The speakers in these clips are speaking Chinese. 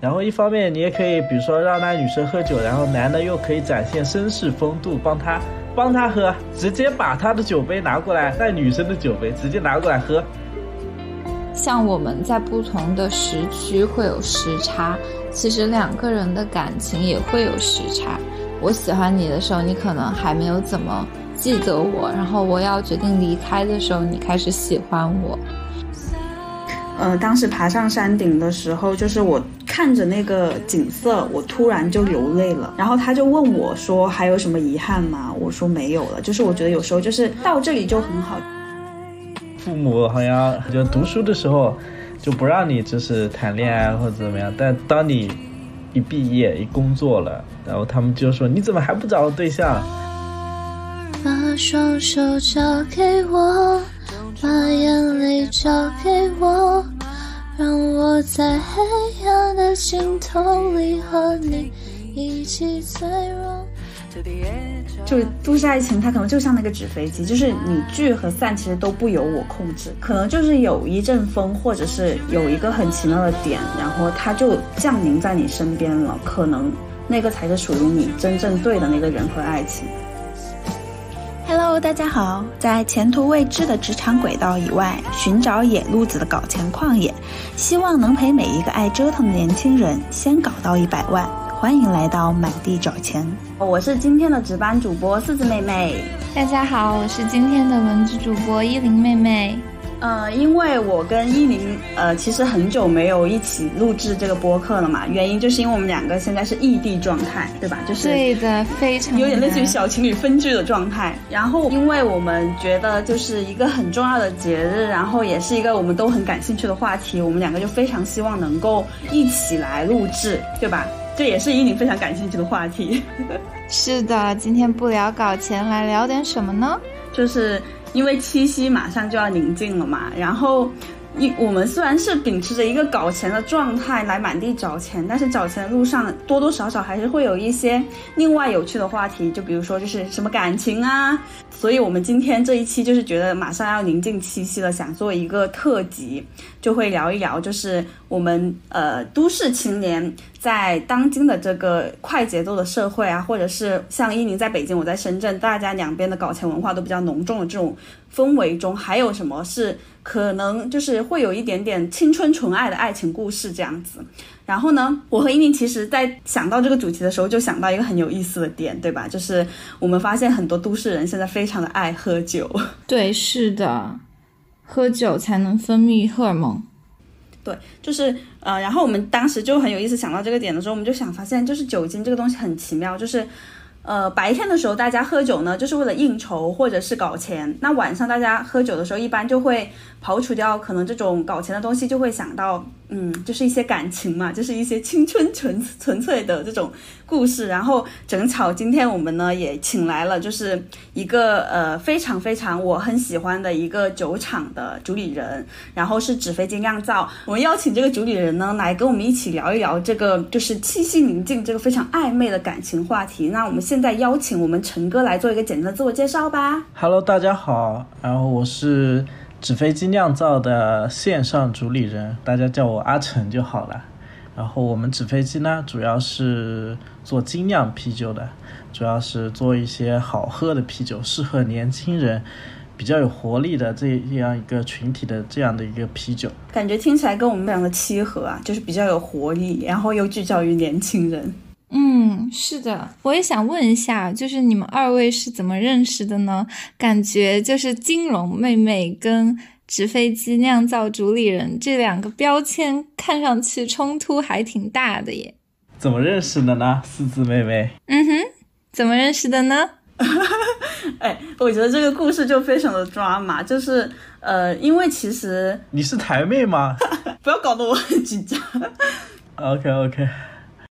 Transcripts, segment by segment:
然后一方面你也可以，比如说让那女生喝酒，然后男的又可以展现绅士风度，帮她帮她喝，直接把她的酒杯拿过来，那女生的酒杯直接拿过来喝。像我们在不同的时区会有时差，其实两个人的感情也会有时差。我喜欢你的时候，你可能还没有怎么记得我，然后我要决定离开的时候，你开始喜欢我。呃，当时爬上山顶的时候，就是我看着那个景色，我突然就流泪了。然后他就问我说：“还有什么遗憾吗？”我说：“没有了。”就是我觉得有时候就是到这里就很好。父母好像就读书的时候就不让你就是谈恋爱或者怎么样，但当你一毕业一工作了，然后他们就说你怎么还不找个对象？把双手交给我，把眼泪交给我，让我在黑暗的尽头里和你一起脆弱。就是都市爱情，它可能就像那个纸飞机，就是你聚和散其实都不由我控制，可能就是有一阵风，或者是有一个很奇妙的点，然后它就降临在你身边了，可能那个才是属于你真正对的那个人和爱情。Hello，大家好，在前途未知的职场轨道以外，寻找野路子的搞钱旷野，希望能陪每一个爱折腾的年轻人先搞到一百万。欢迎来到满地找钱，我是今天的值班主播四子妹妹。大家好，我是今天的文字主播依林妹妹。呃，因为我跟依林呃，其实很久没有一起录制这个播客了嘛，原因就是因为我们两个现在是异地状态，对吧？就是对的，非常有点类似于小情侣分居的状态。然后，因为我们觉得就是一个很重要的节日，然后也是一个我们都很感兴趣的话题，我们两个就非常希望能够一起来录制，对吧？这也是依林非常感兴趣的话题。是的，今天不聊搞钱，来聊点什么呢？就是因为七夕马上就要临近了嘛，然后一我们虽然是秉持着一个搞钱的状态来满地找钱，但是找钱的路上多多少少还是会有一些另外有趣的话题，就比如说就是什么感情啊。所以我们今天这一期就是觉得马上要临近七夕了，想做一个特辑，就会聊一聊，就是我们呃都市青年在当今的这个快节奏的社会啊，或者是像伊宁在北京，我在深圳，大家两边的搞钱文化都比较浓重的这种氛围中，还有什么是可能就是会有一点点青春纯爱的爱情故事这样子。然后呢，我和依宁其实，在想到这个主题的时候，就想到一个很有意思的点，对吧？就是我们发现很多都市人现在非常的爱喝酒。对，是的，喝酒才能分泌荷尔蒙。对，就是呃，然后我们当时就很有意思，想到这个点的时候，我们就想发现，就是酒精这个东西很奇妙，就是呃，白天的时候大家喝酒呢，就是为了应酬或者是搞钱；那晚上大家喝酒的时候，一般就会刨除掉可能这种搞钱的东西，就会想到。嗯，就是一些感情嘛，就是一些青春纯纯粹的这种故事。然后正巧今天我们呢也请来了，就是一个呃非常非常我很喜欢的一个酒厂的主理人，然后是纸飞机酿造。我们邀请这个主理人呢来跟我们一起聊一聊这个就是七夕宁静这个非常暧昧的感情话题。那我们现在邀请我们陈哥来做一个简单的自我介绍吧。Hello，大家好，然后我是。纸飞机酿造的线上主理人，大家叫我阿成就好了。然后我们纸飞机呢，主要是做精酿啤酒的，主要是做一些好喝的啤酒，适合年轻人，比较有活力的这样一个群体的这样的一个啤酒。感觉听起来跟我们两个契合啊，就是比较有活力，然后又聚焦于年轻人。嗯，是的，我也想问一下，就是你们二位是怎么认识的呢？感觉就是金融妹妹跟纸飞机酿造主理人这两个标签看上去冲突还挺大的耶。怎么认识的呢？四字妹妹。嗯哼，怎么认识的呢？哎，我觉得这个故事就非常的抓马，就是呃，因为其实你是台妹吗？不要搞得我很紧张。OK OK。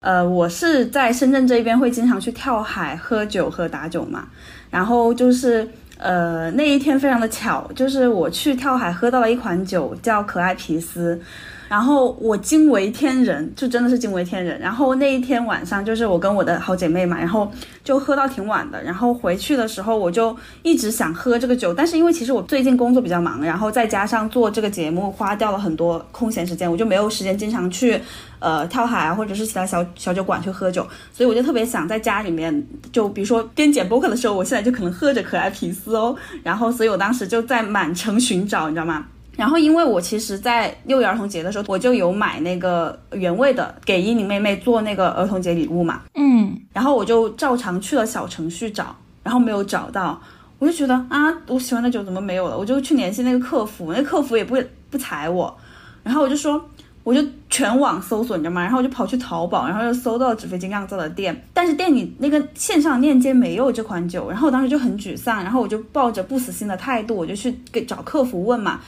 呃，我是在深圳这边会经常去跳海、喝酒和打酒嘛。然后就是呃那一天非常的巧，就是我去跳海喝到了一款酒叫可爱皮斯。然后我惊为天人，就真的是惊为天人。然后那一天晚上，就是我跟我的好姐妹嘛，然后就喝到挺晚的。然后回去的时候，我就一直想喝这个酒，但是因为其实我最近工作比较忙，然后再加上做这个节目，花掉了很多空闲时间，我就没有时间经常去呃跳海啊，或者是其他小小酒馆去喝酒。所以我就特别想在家里面，就比如说边剪播客的时候，我现在就可能喝着可爱皮斯哦。然后，所以我当时就在满城寻找，你知道吗？然后，因为我其实，在六一儿童节的时候，我就有买那个原味的给依宁妹妹做那个儿童节礼物嘛。嗯，然后我就照常去了小程序找，然后没有找到，我就觉得啊，我喜欢的酒怎么没有了？我就去联系那个客服，那客服也不不睬我，然后我就说，我就全网搜索，你知道吗？然后我就跑去淘宝，然后又搜到纸飞机酿造的店，但是店里那个线上链接没有这款酒，然后我当时就很沮丧，然后我就抱着不死心的态度，我就去给找客服问嘛。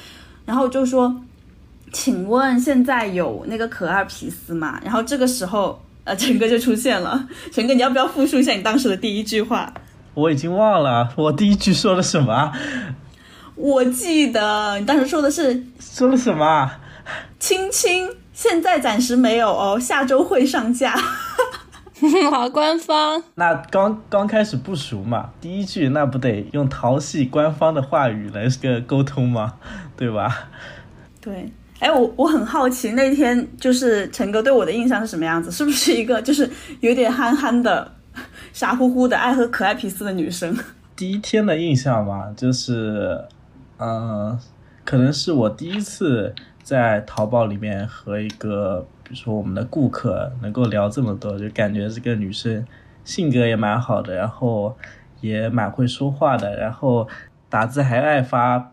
然后就说，请问现在有那个可二皮斯吗？然后这个时候，呃，陈哥就出现了。陈哥，你要不要复述一下你当时的第一句话？我已经忘了，我第一句说了什么？我记得你当时说的是说了什么？亲亲，现在暂时没有哦，下周会上架。好官方。那刚刚开始不熟嘛，第一句那不得用淘系官方的话语来个沟通吗？对吧？对，哎，我我很好奇那天就是陈哥对我的印象是什么样子？是不是一个就是有点憨憨的、傻乎乎的、爱喝可爱皮斯的女生？第一天的印象嘛，就是，嗯、可能是我第一次在淘宝里面和一个，比如说我们的顾客能够聊这么多，就感觉这个女生性格也蛮好的，然后也蛮会说话的，然后打字还爱发。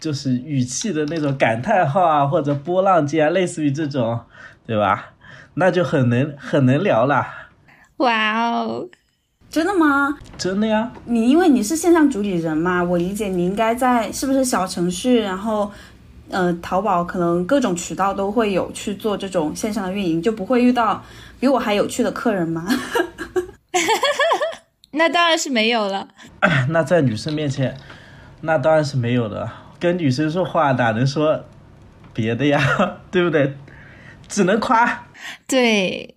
就是语气的那种感叹号啊，或者波浪键啊，类似于这种，对吧？那就很能很能聊啦，哇哦，真的吗？真的呀。你因为你是线上主理人嘛，我理解你应该在是不是小程序，然后呃淘宝可能各种渠道都会有去做这种线上的运营，就不会遇到比我还有趣的客人吗？那当然是没有了。那在女生面前，那当然是没有的。跟女生说话哪能说别的呀，对不对？只能夸。对，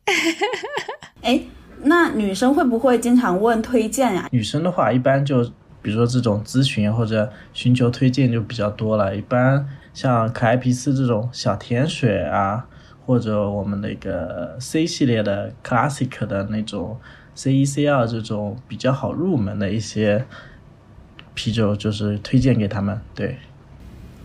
哎，那女生会不会经常问推荐呀？女生的话，一般就比如说这种咨询或者寻求推荐就比较多了。一般像可爱皮斯这种小甜水啊，或者我们那个 C 系列的 Classic 的那种 C 一 C 二这种比较好入门的一些啤酒，就是推荐给他们。对。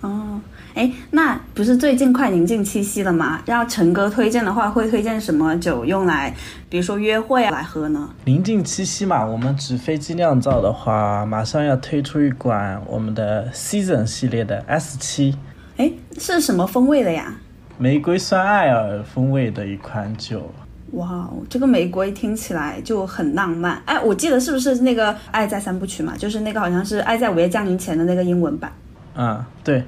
哦，哎，那不是最近快临近七夕了吗？要陈哥推荐的话，会推荐什么酒用来，比如说约会啊来喝呢？临近七夕嘛，我们纸飞机酿造的话，马上要推出一款我们的 Season 系列的 S 七哎，是什么风味的呀？玫瑰酸艾尔风味的一款酒。哇哦，这个玫瑰听起来就很浪漫。哎，我记得是不是那个《爱在三部曲》嘛？就是那个好像是《爱在午夜降临前》的那个英文版。嗯，对，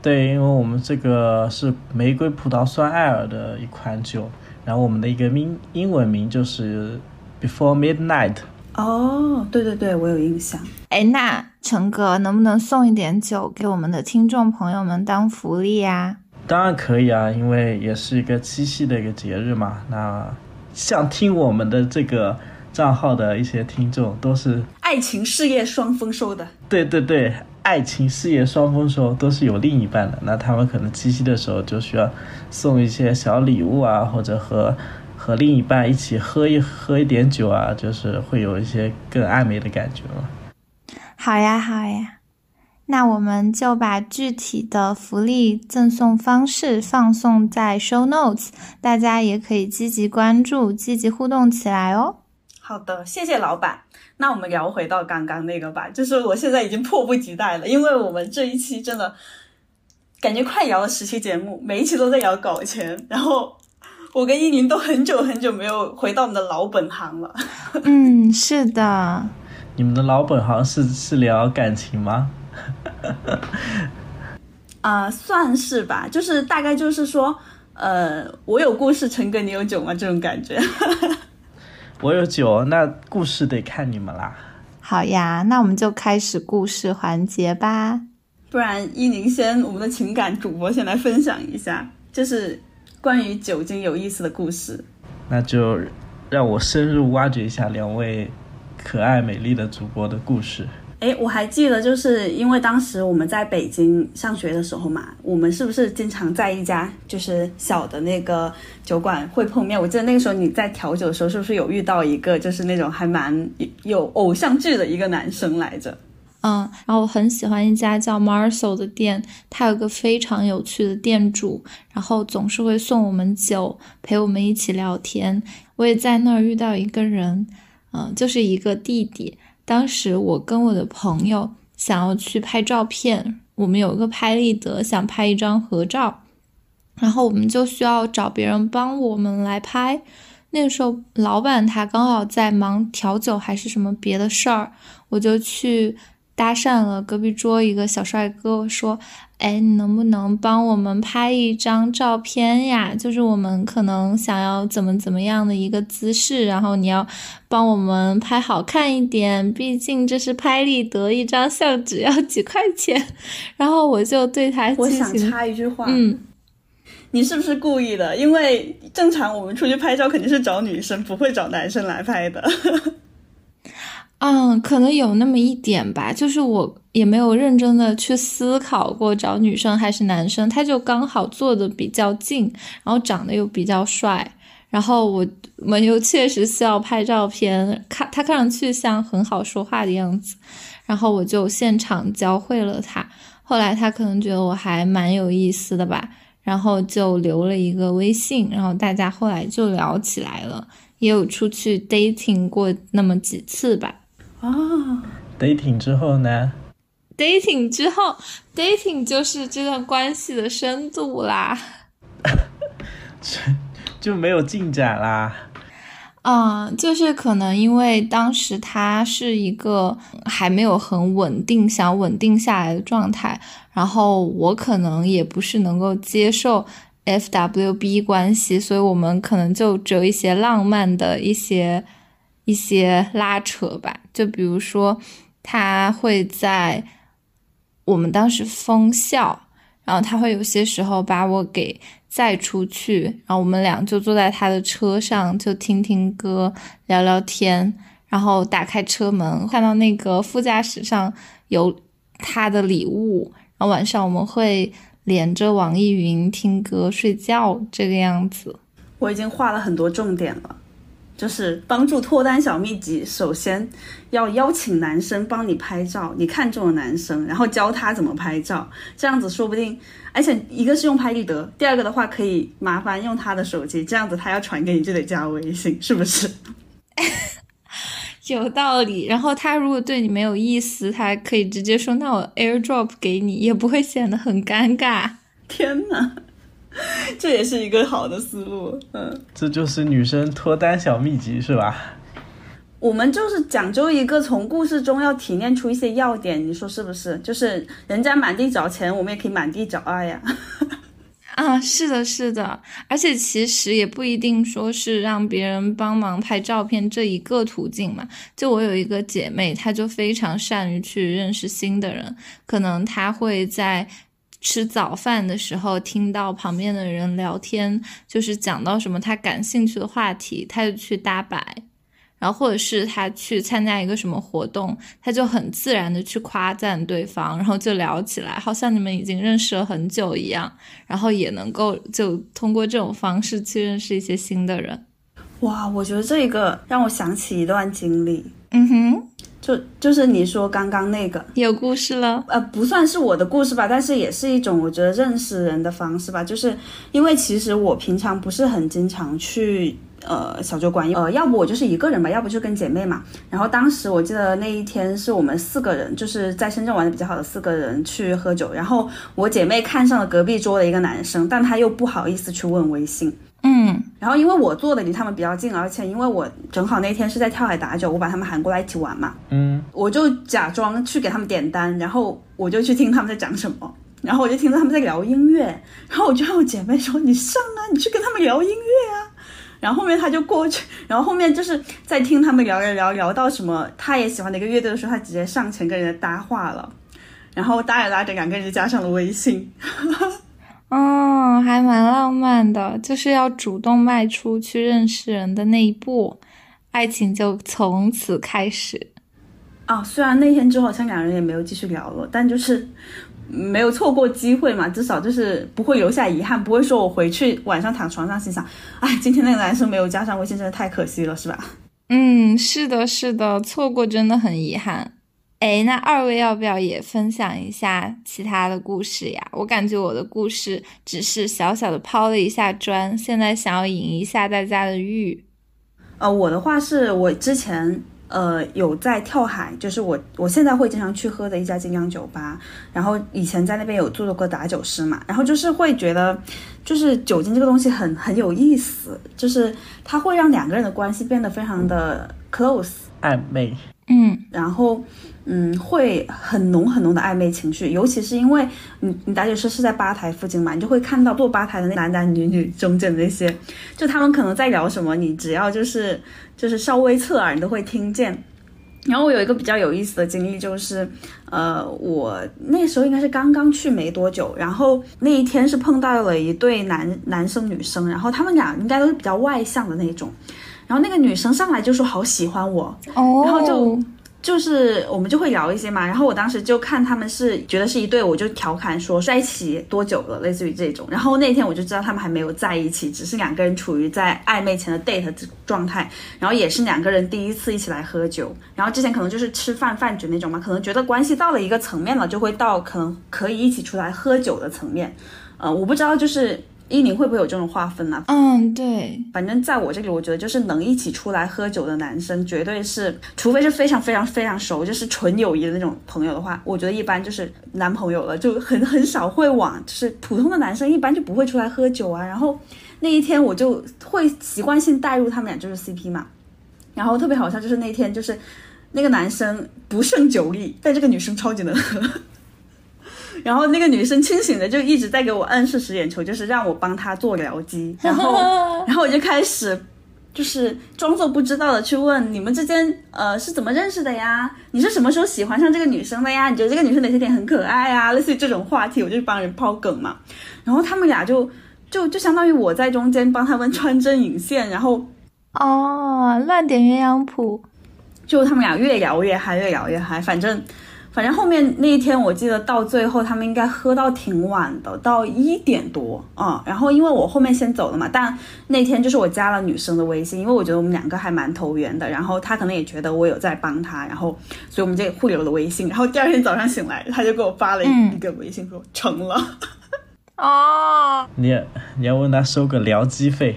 对，因为我们这个是玫瑰葡萄酸艾尔的一款酒，然后我们的一个名英文名就是 Before Midnight。哦，对对对，我有印象。哎，那陈哥能不能送一点酒给我们的听众朋友们当福利呀、当然可以啊，因为也是一个七夕的一个节日嘛。那像听我们的这个账号的一些听众，都是爱情事业双丰收的。对对对，爱情事业双丰收，都是有另一半的。那他们可能七夕的时候就需要送一些小礼物啊，或者和和另一半一起喝一喝一点酒啊，就是会有一些更暧昧的感觉了。好呀，好呀，那我们就把具体的福利赠送方式放送在 show notes，大家也可以积极关注、积极互动起来哦。好的，谢谢老板。那我们聊回到刚刚那个吧，就是我现在已经迫不及待了，因为我们这一期真的感觉快聊了十期节目，每一期都在聊搞钱，然后我跟依宁都很久很久没有回到我们的老本行了。嗯，是的，你们的老本行是是聊感情吗？啊、算是吧，就是大概就是说，呃，我有故事，陈哥你有酒吗？这种感觉。我有酒，那故事得看你们啦。好呀，那我们就开始故事环节吧。不然依宁先，我们的情感主播先来分享一下，就是关于酒精有意思的故事。那就让我深入挖掘一下两位可爱美丽的主播的故事。哎，我还记得，就是因为当时我们在北京上学的时候嘛，我们是不是经常在一家就是小的那个酒馆会碰面？我记得那个时候你在调酒的时候，是不是有遇到一个就是那种还蛮有偶像剧的一个男生来着？嗯，然后我很喜欢一家叫 Marcel 的店，他有个非常有趣的店主，然后总是会送我们酒，陪我们一起聊天。我也在那儿遇到一个人，嗯，就是一个弟弟。当时我跟我的朋友想要去拍照片，我们有一个拍立得，想拍一张合照，然后我们就需要找别人帮我们来拍。那个时候，老板他刚好在忙调酒还是什么别的事儿，我就去。搭讪了隔壁桌一个小帅哥，我说：“哎，你能不能帮我们拍一张照片呀？就是我们可能想要怎么怎么样的一个姿势，然后你要帮我们拍好看一点，毕竟这是拍立得，一张相纸要几块钱。”然后我就对他，我想插一句话，嗯，你是不是故意的？因为正常我们出去拍照肯定是找女生，不会找男生来拍的。嗯，可能有那么一点吧，就是我也没有认真的去思考过找女生还是男生，他就刚好坐的比较近，然后长得又比较帅，然后我们又确实需要拍照片，看他看上去像很好说话的样子，然后我就现场教会了他，后来他可能觉得我还蛮有意思的吧，然后就留了一个微信，然后大家后来就聊起来了，也有出去 dating 过那么几次吧。哦，dating 之后呢？dating 之后，dating 就是这段关系的深度啦，就没有进展啦。嗯，就是可能因为当时他是一个还没有很稳定、想稳定下来的状态，然后我可能也不是能够接受 FWB 关系，所以我们可能就只有一些浪漫的一些。一些拉扯吧，就比如说，他会在我们当时封校，然后他会有些时候把我给载出去，然后我们俩就坐在他的车上，就听听歌，聊聊天，然后打开车门，看到那个副驾驶上有他的礼物，然后晚上我们会连着网易云听歌睡觉，这个样子。我已经画了很多重点了。就是帮助脱单小秘籍，首先要邀请男生帮你拍照，你看中了男生，然后教他怎么拍照，这样子说不定，而且一个是用拍立得，第二个的话可以麻烦用他的手机，这样子他要传给你就得加微信，是不是？有道理。然后他如果对你没有意思，他可以直接说那我 AirDrop 给你，也不会显得很尴尬。天哪！这也是一个好的思路，嗯，这就是女生脱单小秘籍，是吧？我们就是讲究一个从故事中要提炼出一些要点，你说是不是？就是人家满地找钱，我们也可以满地找爱呀。啊，是的，是的，而且其实也不一定说是让别人帮忙拍照片这一个途径嘛。就我有一个姐妹，她就非常善于去认识新的人，可能她会在。吃早饭的时候，听到旁边的人聊天，就是讲到什么他感兴趣的话题，他就去搭白，然后或者是他去参加一个什么活动，他就很自然的去夸赞对方，然后就聊起来，好像你们已经认识了很久一样，然后也能够就通过这种方式去认识一些新的人。哇，我觉得这个让我想起一段经历。嗯哼。就就是你说刚刚那个有故事了，呃，不算是我的故事吧，但是也是一种我觉得认识人的方式吧。就是因为其实我平常不是很经常去呃小酒馆，呃，要不我就是一个人吧，要不就跟姐妹嘛。然后当时我记得那一天是我们四个人，就是在深圳玩的比较好的四个人去喝酒，然后我姐妹看上了隔壁桌的一个男生，但她又不好意思去问微信。嗯，然后因为我坐的离他们比较近，而且因为我正好那天是在跳海打酒，我把他们喊过来一起玩嘛。嗯，我就假装去给他们点单，然后我就去听他们在讲什么，然后我就听到他们在聊音乐，然后我就让我姐妹说：“你上啊，你去跟他们聊音乐啊。”然后后面他就过去，然后后面就是在听他们聊聊聊聊到什么他也喜欢的一个乐队的时候，他直接上前跟人家搭话了，然后搭着搭着两个人就加上了微信。嗯，还蛮浪漫的，就是要主动迈出去认识人的那一步，爱情就从此开始。啊，虽然那天之后，像两人也没有继续聊了，但就是没有错过机会嘛，至少就是不会留下遗憾，不会说我回去晚上躺床上心想，哎，今天那个男生没有加上微信，真的太可惜了，是吧？嗯，是的，是的，错过真的很遗憾。哎，那二位要不要也分享一下其他的故事呀？我感觉我的故事只是小小的抛了一下砖，现在想要引一下大家的欲。呃，我的话是我之前呃有在跳海，就是我我现在会经常去喝的一家精酿酒吧，然后以前在那边有做过打酒师嘛，然后就是会觉得，就是酒精这个东西很很有意思，就是它会让两个人的关系变得非常的 close 暧昧。嗯，然后，嗯，会很浓很浓的暧昧情绪，尤其是因为你你打酒师是在吧台附近嘛，你就会看到坐吧台的那男男女女中间的那些，就他们可能在聊什么，你只要就是就是稍微侧耳，你都会听见。然后我有一个比较有意思的经历，就是，呃，我那时候应该是刚刚去没多久，然后那一天是碰到了一对男男生女生，然后他们俩应该都是比较外向的那种，然后那个女生上来就说好喜欢我，哦，然后就就是我们就会聊一些嘛，然后我当时就看他们是觉得是一对，我就调侃说在一起多久了，类似于这种。然后那天我就知道他们还没有在一起，只是两个人处于在暧昧前的 date 状态，然后也是两个人第一次一起来喝酒，然后之前可能就是吃饭饭局那种嘛，可能觉得关系到了一个层面了，就会到可能可以一起出来喝酒的层面。呃，我不知道就是依宁会不会有这种划分呢、嗯，对，反正在我这里，我觉得就是能一起出来喝酒的男生，绝对是，除非是非常非常非常熟，就是纯友谊的那种朋友的话，我觉得一般就是男朋友了，就很很少会往，就是普通的男生一般就不会出来喝酒啊。然后那一天我就会习惯性带入他们俩就是 CP 嘛，然后特别好笑就是那天就是那个男生不胜酒力，但这个女生超级能喝。然后那个女生清醒的就一直在给我暗示使眼球，就是让我帮她做僚机，然后 然后我就开始就是装作不知道的去问你们之间呃是怎么认识的呀？你是什么时候喜欢上这个女生的呀？你觉得这个女生哪些点很可爱啊？类似于这种话题，我就帮人抛梗嘛。然后他们俩就就就相当于我在中间帮他们穿针引线，然后哦，乱点鸳鸯谱。就他们俩越聊越嗨，越聊越嗨。反正，反正后面那一天，我记得到最后他们应该喝到挺晚的，到一点多啊、嗯。然后因为我后面先走了嘛，但那天就是我加了女生的微信，因为我觉得我们两个还蛮投缘的。然后她可能也觉得我有在帮她，然后所以我们就互留了微信。然后第二天早上醒来，她就给我发了一个微信说成了。哦，你也你要问他收个僚机费，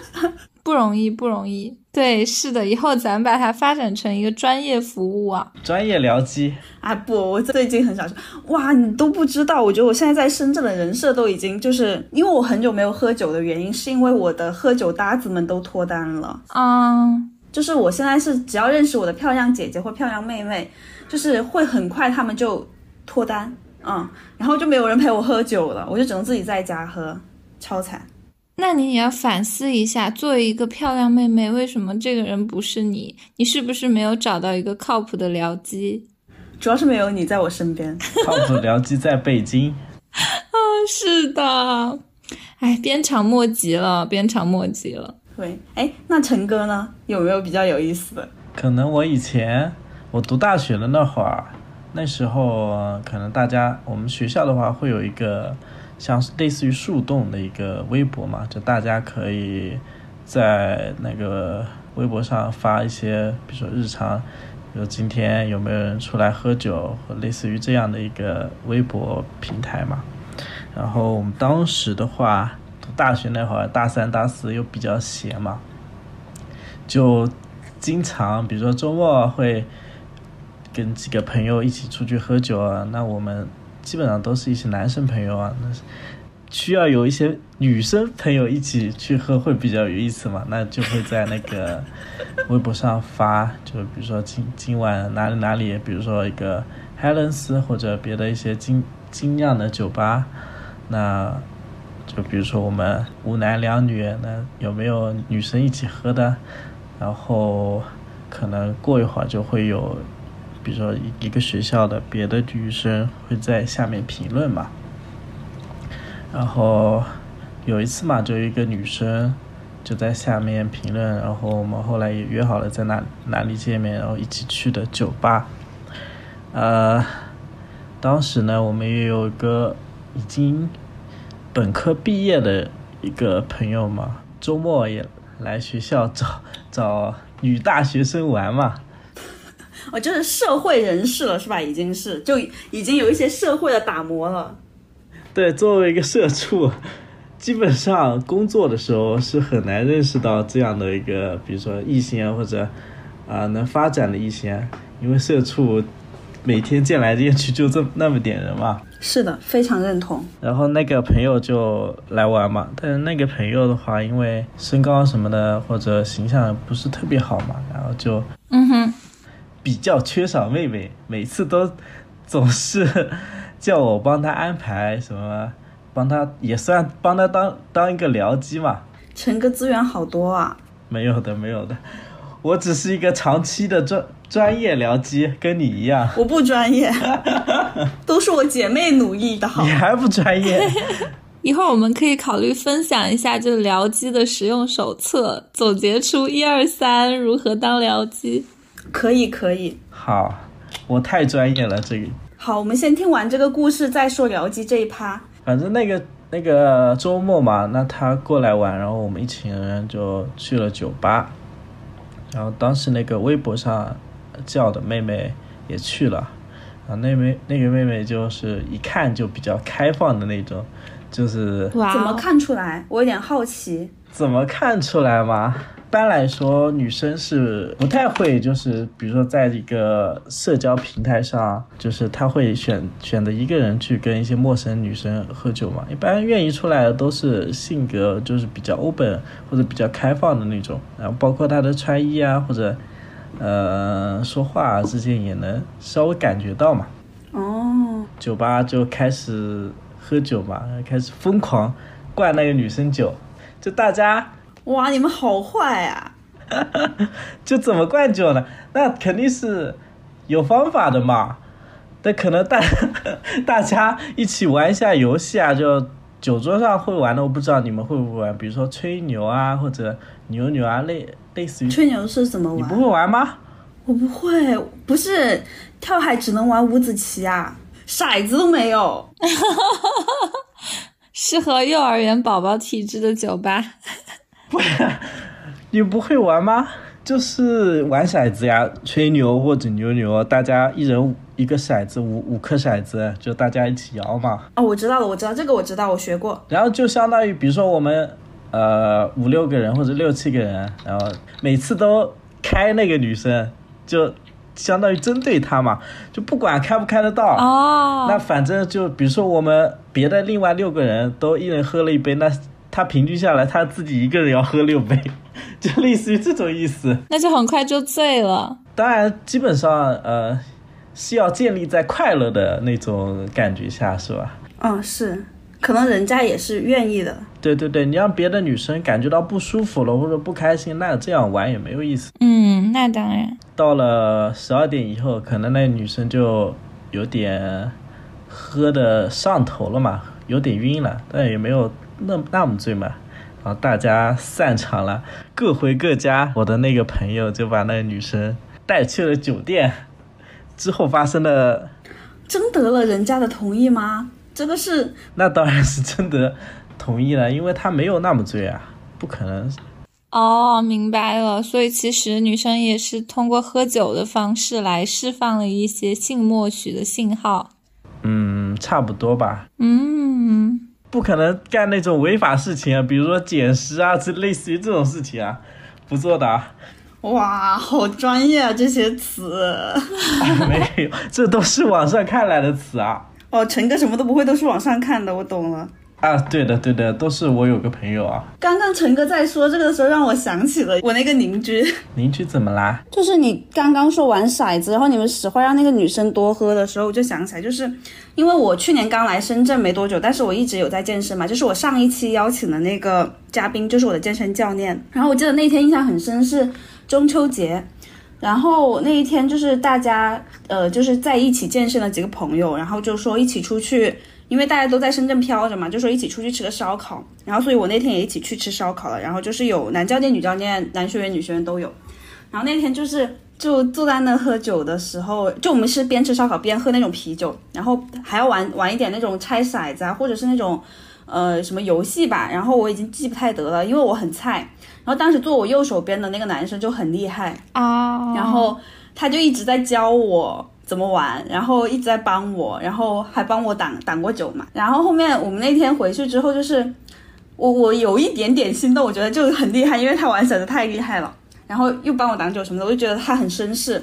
不容易，不容易。对，是的，以后咱们把它发展成一个专业服务啊。专业聊机。啊不，我最近很少说，哇，你都不知道，我觉得我现在在深圳的人设都已经就是因为我很久没有喝酒的原因，是因为我的喝酒搭子们都脱单了。嗯，就是我现在是只要认识我的漂亮姐姐或漂亮妹妹，就是会很快他们就脱单，嗯，然后就没有人陪我喝酒了，我就只能自己在家喝，超惨。那你也要反思一下，作为一个漂亮妹妹，为什么这个人不是你？你是不是没有找到一个靠谱的僚机？主要是没有你在我身边。靠谱僚机在北京。啊，是的，哎，鞭长莫及了，鞭长莫及了。对，哎，那陈哥呢？有没有比较有意思的？可能我以前我读大学的那会儿，那时候可能大家我们学校的话会有一个像类似于树洞的一个微博嘛，就大家可以在那个微博上发一些，比如说日常，比如今天有没有人出来喝酒，类似于这样的一个微博平台嘛。然后我们当时的话，读大学那会儿，大三大四又比较闲嘛，就经常，比如说周末会跟几个朋友一起出去喝酒啊。那我们基本上都是一些男生朋友啊，那需要有一些女生朋友一起去喝会比较有意思嘛。那就会在那个 微博上发，就比如说今今晚哪里哪里，比如说一个 Helens 或者别的一些精精酿的酒吧，那。就比如说我们五男两女，那有没有女生一起喝的？然后可能过一会儿就会有，比如说一一个学校的别的女生会在下面评论嘛。然后有一次嘛，就一个女生就在下面评论，然后我们后来也约好了在哪哪里见面，然后一起去的酒吧。呃，当时呢，我们也有一个已经本科毕业的一个朋友嘛，周末也来学校找找女大学生玩嘛。哦，就是社会人士了，是吧？已经是，就已经有一些社会的打磨了。对，作为一个社畜，基本上工作的时候是很难认识到这样的一个，比如说异性啊，或者啊、能发展的异性啊，因为社畜每天见来见去就这那么点人嘛。是的，非常认同。然后那个朋友就来玩嘛，但是那个朋友的话，因为身高什么的或者形象不是特别好嘛，然后就嗯哼，比较缺少妹妹，每次都总是 叫我帮她安排什么，帮她也算帮她当当一个僚机嘛。陈哥资源好多啊，没有的，没有的，我只是一个长期的专专业僚机，跟你一样，我不专业，都是我姐妹努力的好你。还不专业。一会儿我们可以考虑分享一下，就是僚机的使用手册，总结出一二三如何当僚机。可以，可以。好，我太专业了，这个。好，我们先听完这个故事，再说僚机这一趴。反正那个那个周末嘛，那他过来玩，然后我们一群人就去了酒吧，然后当时那个微博上叫的妹妹也去了，啊，那妹那个妹妹就是一看就比较开放的那种，就是怎么？看出来？我有点好奇。怎么看出来嘛？一般来说，女生是不太会，就是比如说在一个社交平台上，就是她会选选择一个人去跟一些陌生女生喝酒嘛。一般愿意出来的都是性格就是比较 open 或者比较开放的那种，然后包括她的穿衣啊或者呃说话啊之间也能稍微感觉到嘛。哦，酒吧就开始喝酒嘛，开始疯狂灌那个女生酒，就大家。哇，你们好坏啊！就怎么灌酒呢？那肯定是有方法的嘛。那可能大 大家一起玩一下游戏啊，就酒桌上会玩的，我不知道你们会不会玩，比如说吹牛啊，或者扭扭啊，类类似于。吹牛是怎么玩？你不会玩吗？我不会，不是跳海只能玩五子棋啊，骰子都没有。适合幼儿园宝宝体质的酒吧。你不会玩吗？就是玩骰子呀，吹牛或者牛牛，大家一人一个骰子，五五颗骰子，就大家一起摇嘛。哦，我知道了，我知道这个，我知道，我学过。然后就相当于，比如说我们呃五六个人或者六七个人，然后每次都开那个女生，就相当于针对她嘛，就不管开不开得到，哦，那反正就比如说我们别的另外六个人都一人喝了一杯，那他平均下来他自己一个人要喝六杯，就类似于这种意思。那就很快就醉了。当然，基本上呃是要建立在快乐的那种感觉下，是吧？嗯，是，可能人家也是愿意的。对对对，你让别的女生感觉到不舒服了或者不开心，那这样玩也没有意思。嗯，那当然。到了十二点以后，可能那女生就有点喝的上头了嘛，有点晕了，但也没有那那么醉嘛。然后大家散场了，各回各家。我的那个朋友就把那个女生带去了酒店。之后发生的，征得了人家的同意吗？这个是那当然是征得同意了，因为他没有那么醉啊，不可能。哦，明白了。所以其实女生也是通过喝酒的方式来释放了一些性默许的信号。嗯，差不多吧。嗯，不可能干那种违法事情啊，比如说捡尸啊，这类似于这种事情啊，不做的啊。哇，好专业啊，这些词。没有，这都是网上看来的词啊。哦，陈哥什么都不会，都是网上看的，我懂了。啊，对的对的，都是我有个朋友啊。刚刚陈哥在说这个的时候，让我想起了我那个邻居，邻居怎么啦？就是你刚刚说玩骰子，然后你们使坏让那个女生多喝的时候，我就想起来，就是因为我去年刚来深圳没多久，但是我一直有在健身嘛，就是我上一期邀请的那个嘉宾就是我的健身教练，然后我记得那天印象很深是中秋节。然后那一天就是大家呃就是在一起健身的几个朋友，然后就说一起出去因为大家都在深圳飘着嘛，就说一起出去吃个烧烤，然后所以我那天也一起去吃烧烤了，然后就是有男教练、女教练、男学员、女学员都有，然后那天就是就坐在那喝酒的时候，就我们是边吃烧烤边喝那种啤酒，然后还要玩玩一点那种拆骰子啊，或者是那种呃什么游戏吧，然后我已经记不太得了，因为我很菜，然后当时坐我右手边的那个男生就很厉害，啊，然后他就一直在教我怎么玩，然后一直在帮我，然后还帮我挡挡过酒嘛。然后后面我们那天回去之后，就是我我有一点点心动，我觉得就很厉害，因为他玩骰子太厉害了，然后又帮我挡酒什么的，我就觉得他很绅士。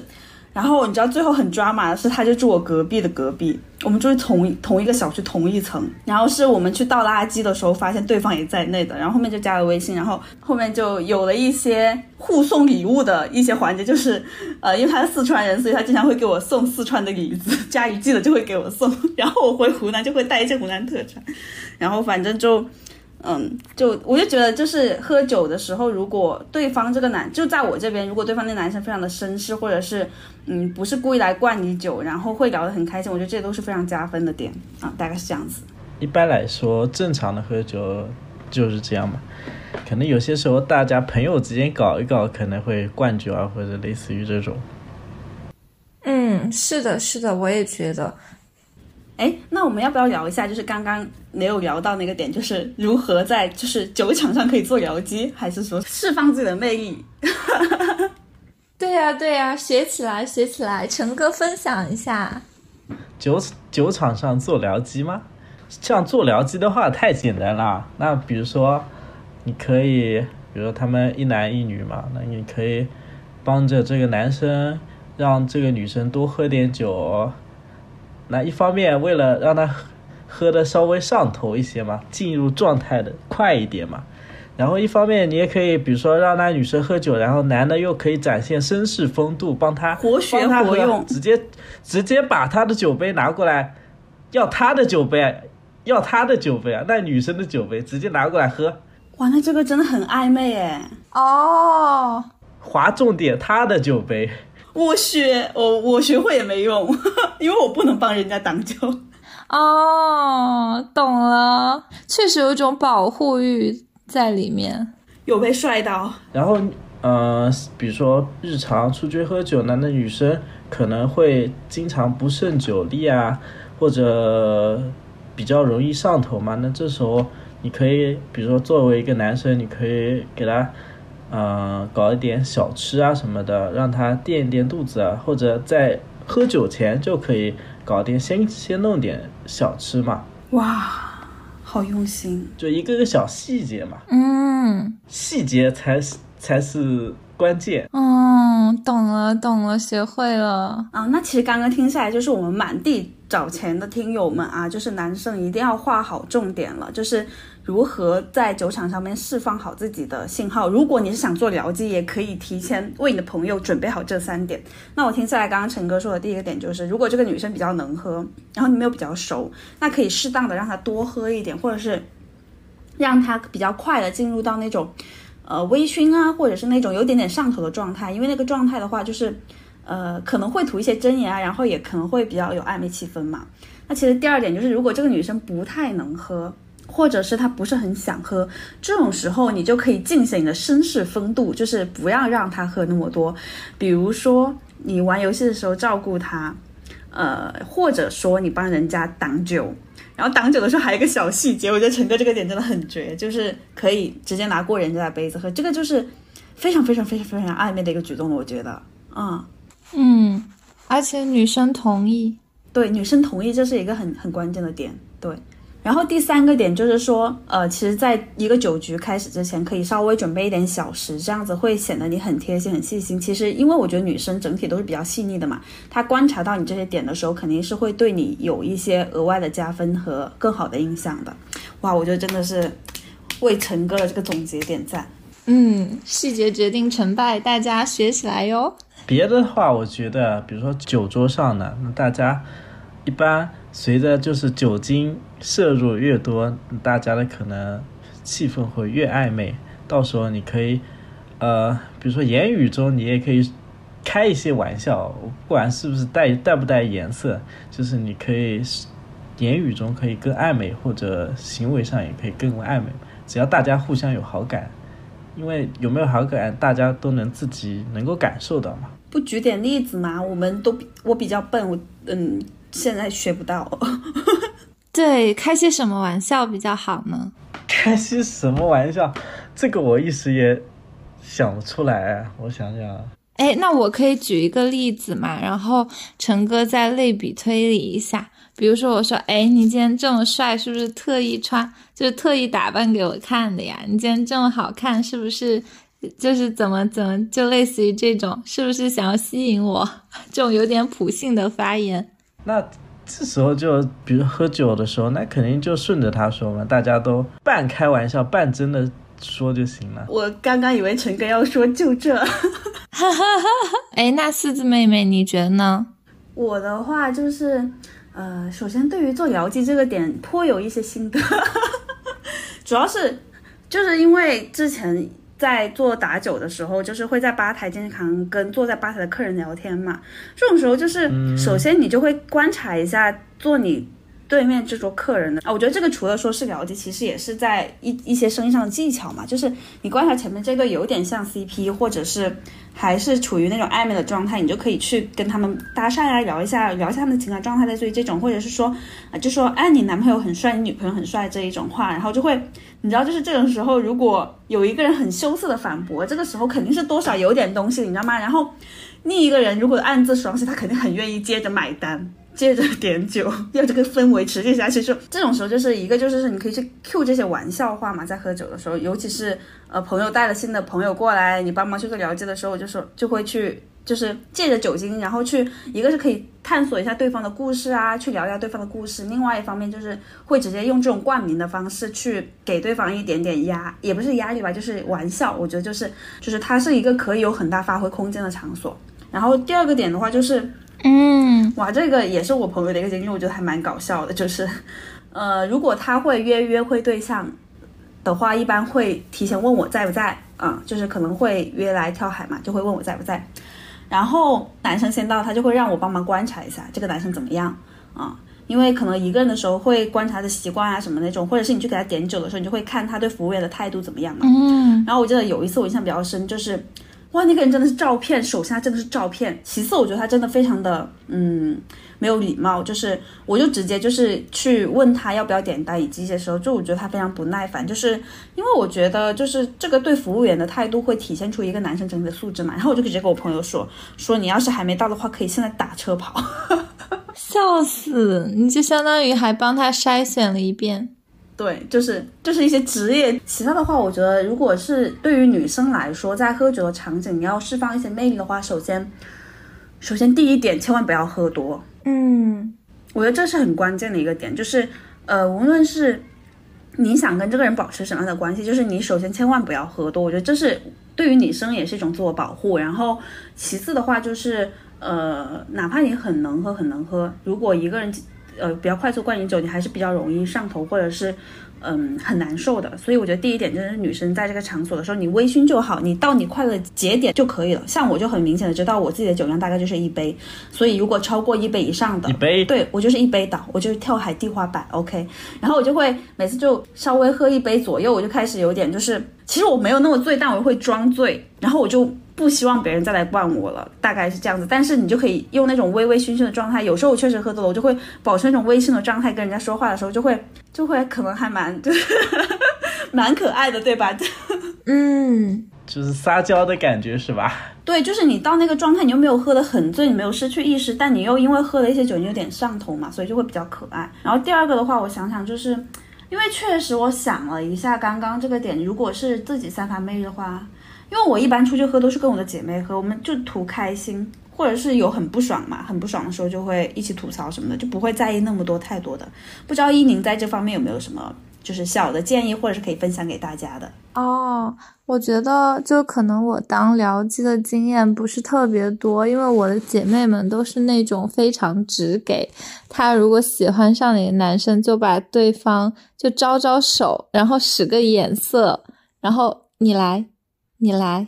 然后你知道最后很抓马的是，他就住我隔壁的隔壁，我们住同一同一个小区同一层。然后是我们去倒垃圾的时候，发现对方也在内的，然后后面就加了微信，然后后面就有了一些互送礼物的一些环节，就是呃，因为他是四川人，所以他经常会给我送四川的李子，加一季的就会给我送，然后我回湖南就会带一些湖南特产，然后反正就。嗯，就我就觉得，就是喝酒的时候，如果对方这个男就在我这边，如果对方那男生非常的绅士，或者是嗯不是故意来灌你酒，然后会聊得很开心，我觉得这都是非常加分的点啊，大概是这样子。一般来说，正常的喝酒就是这样嘛。可能有些时候大家朋友之间搞一搞，可能会灌酒啊，或者类似于这种。嗯，是的，是的，我也觉得。哎，那我们要不要聊一下，就是刚刚没有聊到那个点，就是如何在就是酒场上可以做僚机，还是说释放自己的魅力？对呀、对呀、学起来，学起来，陈哥分享一下。酒酒场上做僚机吗？像做僚机的话太简单了。那比如说，你可以，比如说他们一男一女嘛，那你可以帮着这个男生，让这个女生多喝点酒。那一方面为了让他喝喝的稍微上头一些嘛，进入状态的快一点嘛。然后一方面你也可以，比如说让那女生喝酒，然后男的又可以展现绅士风度，帮他活学他活用直接直接把他的酒杯拿过来，要他的酒杯，要他的酒杯啊，那女生的酒杯直接拿过来喝，哇，那这个真的很暧昧哎！哦，划重点他的酒杯。我学我我学会也没用，因为我不能帮人家挡酒。哦，懂了，确实有一种保护欲在里面。有被帅到，然后，呃，比如说日常出去喝酒男的女生可能会经常不胜酒力啊，或者比较容易上头嘛。那这时候你可以，比如说作为一个男生，你可以给她，呃，搞一点小吃啊什么的，让他垫一垫肚子啊，或者在喝酒前就可以搞点先先弄点小吃嘛，哇，好用心。就一个个小细节嘛，嗯细节才是才是关键。嗯，懂了懂了，学会了。啊，那其实刚刚听下来，就是我们满地找钱的听友们啊，就是男生一定要画好重点了，就是如何在酒场上面释放好自己的信号。如果你是想做僚机，也可以提前为你的朋友准备好这三点。那我听下来，刚刚陈哥说的第一个点就是，如果这个女生比较能喝，然后你们又比较熟，那可以适当的让她多喝一点，或者是让她比较快的进入到那种。呃，微醺啊，或者是那种有点点上头的状态，因为那个状态的话，就是，呃，可能会吐一些真言啊，然后也可能会比较有暧昧气氛嘛。那其实第二点就是，如果这个女生不太能喝，或者是他不是很想喝，这种时候你就可以尽显你的绅士风度，就是不要让他喝那么多。比如说你玩游戏的时候照顾他，呃，或者说你帮人家挡酒。然后挡酒的时候还有一个小细节，我觉得陈哥这个点真的很绝，就是可以直接拿过人家的杯子喝，这个就是非常非常非常非常暧昧的一个举动了，我觉得，嗯，嗯，而且女生同意。对，女生同意这是一个很很关键的点，对。然后第三个点就是说，呃，其实在一个酒局开始之前，可以稍微准备一点小食，这样子会显得你很贴心、很细心。其实，因为我觉得女生整体都是比较细腻的嘛，她观察到你这些点的时候，肯定是会对你有一些额外的加分和更好的印象的。哇，我觉得真的是为陈哥的这个总结点赞。嗯，细节决定成败，大家学起来哟。别的话，我觉得，比如说酒桌上呢，那大家一般随着就是酒精摄入越多，大家的可能气氛会越暧昧。到时候你可以，呃，比如说言语中你也可以开一些玩笑，不管是不是带带不带颜色，就是你可以言语中可以更暧昧，或者行为上也可以更暧昧，只要大家互相有好感，因为有没有好感，大家都能自己能够感受到嘛。不举点例子吗？我们都比我比较笨，我嗯，现在学不到。对，开些什么玩笑比较好呢？开些什么玩笑？这个我一时也想不出来。我想想，哎，那我可以举一个例子嘛，然后陈哥再类比推理一下。比如说，我说，哎，你今天这么帅，是不是特意穿，就是特意打扮给我看的呀？你今天这么好看，是不是？就是怎么怎么，就类似于这种，是不是想要吸引我？这种有点普信的发言。那这时候就，比如喝酒的时候，那肯定就顺着他说嘛，大家都半开玩笑半真的说就行了。我刚刚以为陈哥要说就这，哎，那四字妹妹你觉得呢？我的话就是，呃，首先对于做僚机这个点颇有一些心得，主要是就是因为之前。在做打酒的时候，就是会在吧台经常跟坐在吧台的客人聊天嘛。这种时候，就是首先你就会观察一下做你对面这桌客人的啊。我觉得这个除了说是了解，其实也是在一一些生意上的技巧嘛。就是你观察前面这个有点像 CP，或者是还是处于那种暧昧的状态，你就可以去跟他们搭讪呀，聊一下，聊一下他们的情感状态，类似于这种，或者是说啊，就说哎，你男朋友很帅，你女朋友很帅这一种话，然后就会。你知道，就是这种时候，如果有一个人很羞涩的反驳，这个时候肯定是多少有点东西，你知道吗？然后另一个人如果暗自爽喜，他肯定很愿意接着买单，接着点酒，要这个氛围持续下去。就这种时候，就是一个就是你可以去 Q 这些玩笑话嘛，在喝酒的时候，尤其是呃朋友带了新的朋友过来，你帮忙去做了解的时候，我就说就会去。就是借着酒精，然后去一个是可以探索一下对方的故事啊，去聊一下对方的故事。另外一方面就是会直接用这种冠名的方式去给对方一点点压，也不是压力吧，就是玩笑。我觉得就是就是它是一个可以有很大发挥空间的场所。然后第二个点的话就是，嗯，哇，这个也是我朋友的一个经历，我觉得还蛮搞笑的。就是，呃，如果他会约约会对象的话，一般会提前问我在不在啊，就是可能会约来跳海嘛，就会问我在不在。然后男生先到，他就会让我帮忙观察一下这个男生怎么样啊？因为可能一个人的时候会观察的习惯啊什么那种，或者是你去给他点酒的时候，你就会看他对服务员的态度怎么样嘛。嗯。然后我记得有一次我印象比较深，就是哇，那个人真的是照片，手下真的是照片。其次，我觉得他真的非常的嗯。没有礼貌，就是我就直接就是去问他要不要点单，以及一些时候，就我觉得他非常不耐烦，就是因为我觉得就是这个对服务员的态度会体现出一个男生整体的素质嘛。然后我就直接跟我朋友说说，你要是还没到的话，可以现在打车跑。笑死，你就相当于还帮他筛选了一遍。对，就是就是一些职业。其他的话，我觉得如果是对于女生来说，在喝酒的场景，你要释放一些魅力的话，首先首先第一点，千万不要喝多。嗯，我觉得这是很关键的一个点，就是，呃，无论是你想跟这个人保持什么样的关系，就是你首先千万不要喝多，我觉得这是对于女生也是一种自我保护。然后其次的话就是，呃，哪怕你很能喝很能喝，如果一个人呃比较快速灌饮酒，你还是比较容易上头，或者是。嗯，很难受的，所以我觉得第一点就是女生在这个场所的时候，你微醺就好，你到你快乐节点就可以了。像我就很明显的知道我自己的酒量大概就是一杯，所以如果超过一杯以上的，一杯，对我就是一杯倒，我就是跳海地滑板，OK。然后我就会每次就稍微喝一杯左右，我就开始有点就是，其实我没有那么醉，但我会装醉，然后我就。不希望别人再来灌我了，大概是这样子。但是你就可以用那种微微醺醺的状态。有时候我确实喝多了，我就会保持那种微醺的状态，跟人家说话的时候就会就会可能还蛮就是蛮可爱的，对吧？嗯，就是撒娇的感觉是吧？对，就是你到那个状态，你又没有喝得很醉，你没有失去意识，但你又因为喝了一些酒，你有点上头嘛，所以就会比较可爱。然后第二个的话，我想想，就是因为确实我想了一下，刚刚这个点，如果是自己散发魅力的话。因为我一般出去喝都是跟我的姐妹喝，我们就图开心，或者是有很不爽嘛，很不爽的时候就会一起吐槽什么的，就不会在意那么多太多的。不知道依宁在这方面有没有什么就是小的建议，或者是可以分享给大家的？哦，我觉得就可能我当僚机的经验不是特别多，因为我的姐妹们都是那种非常直给，她如果喜欢上哪个男生，就把对方就招招手，然后使个眼色，然后你来。你来，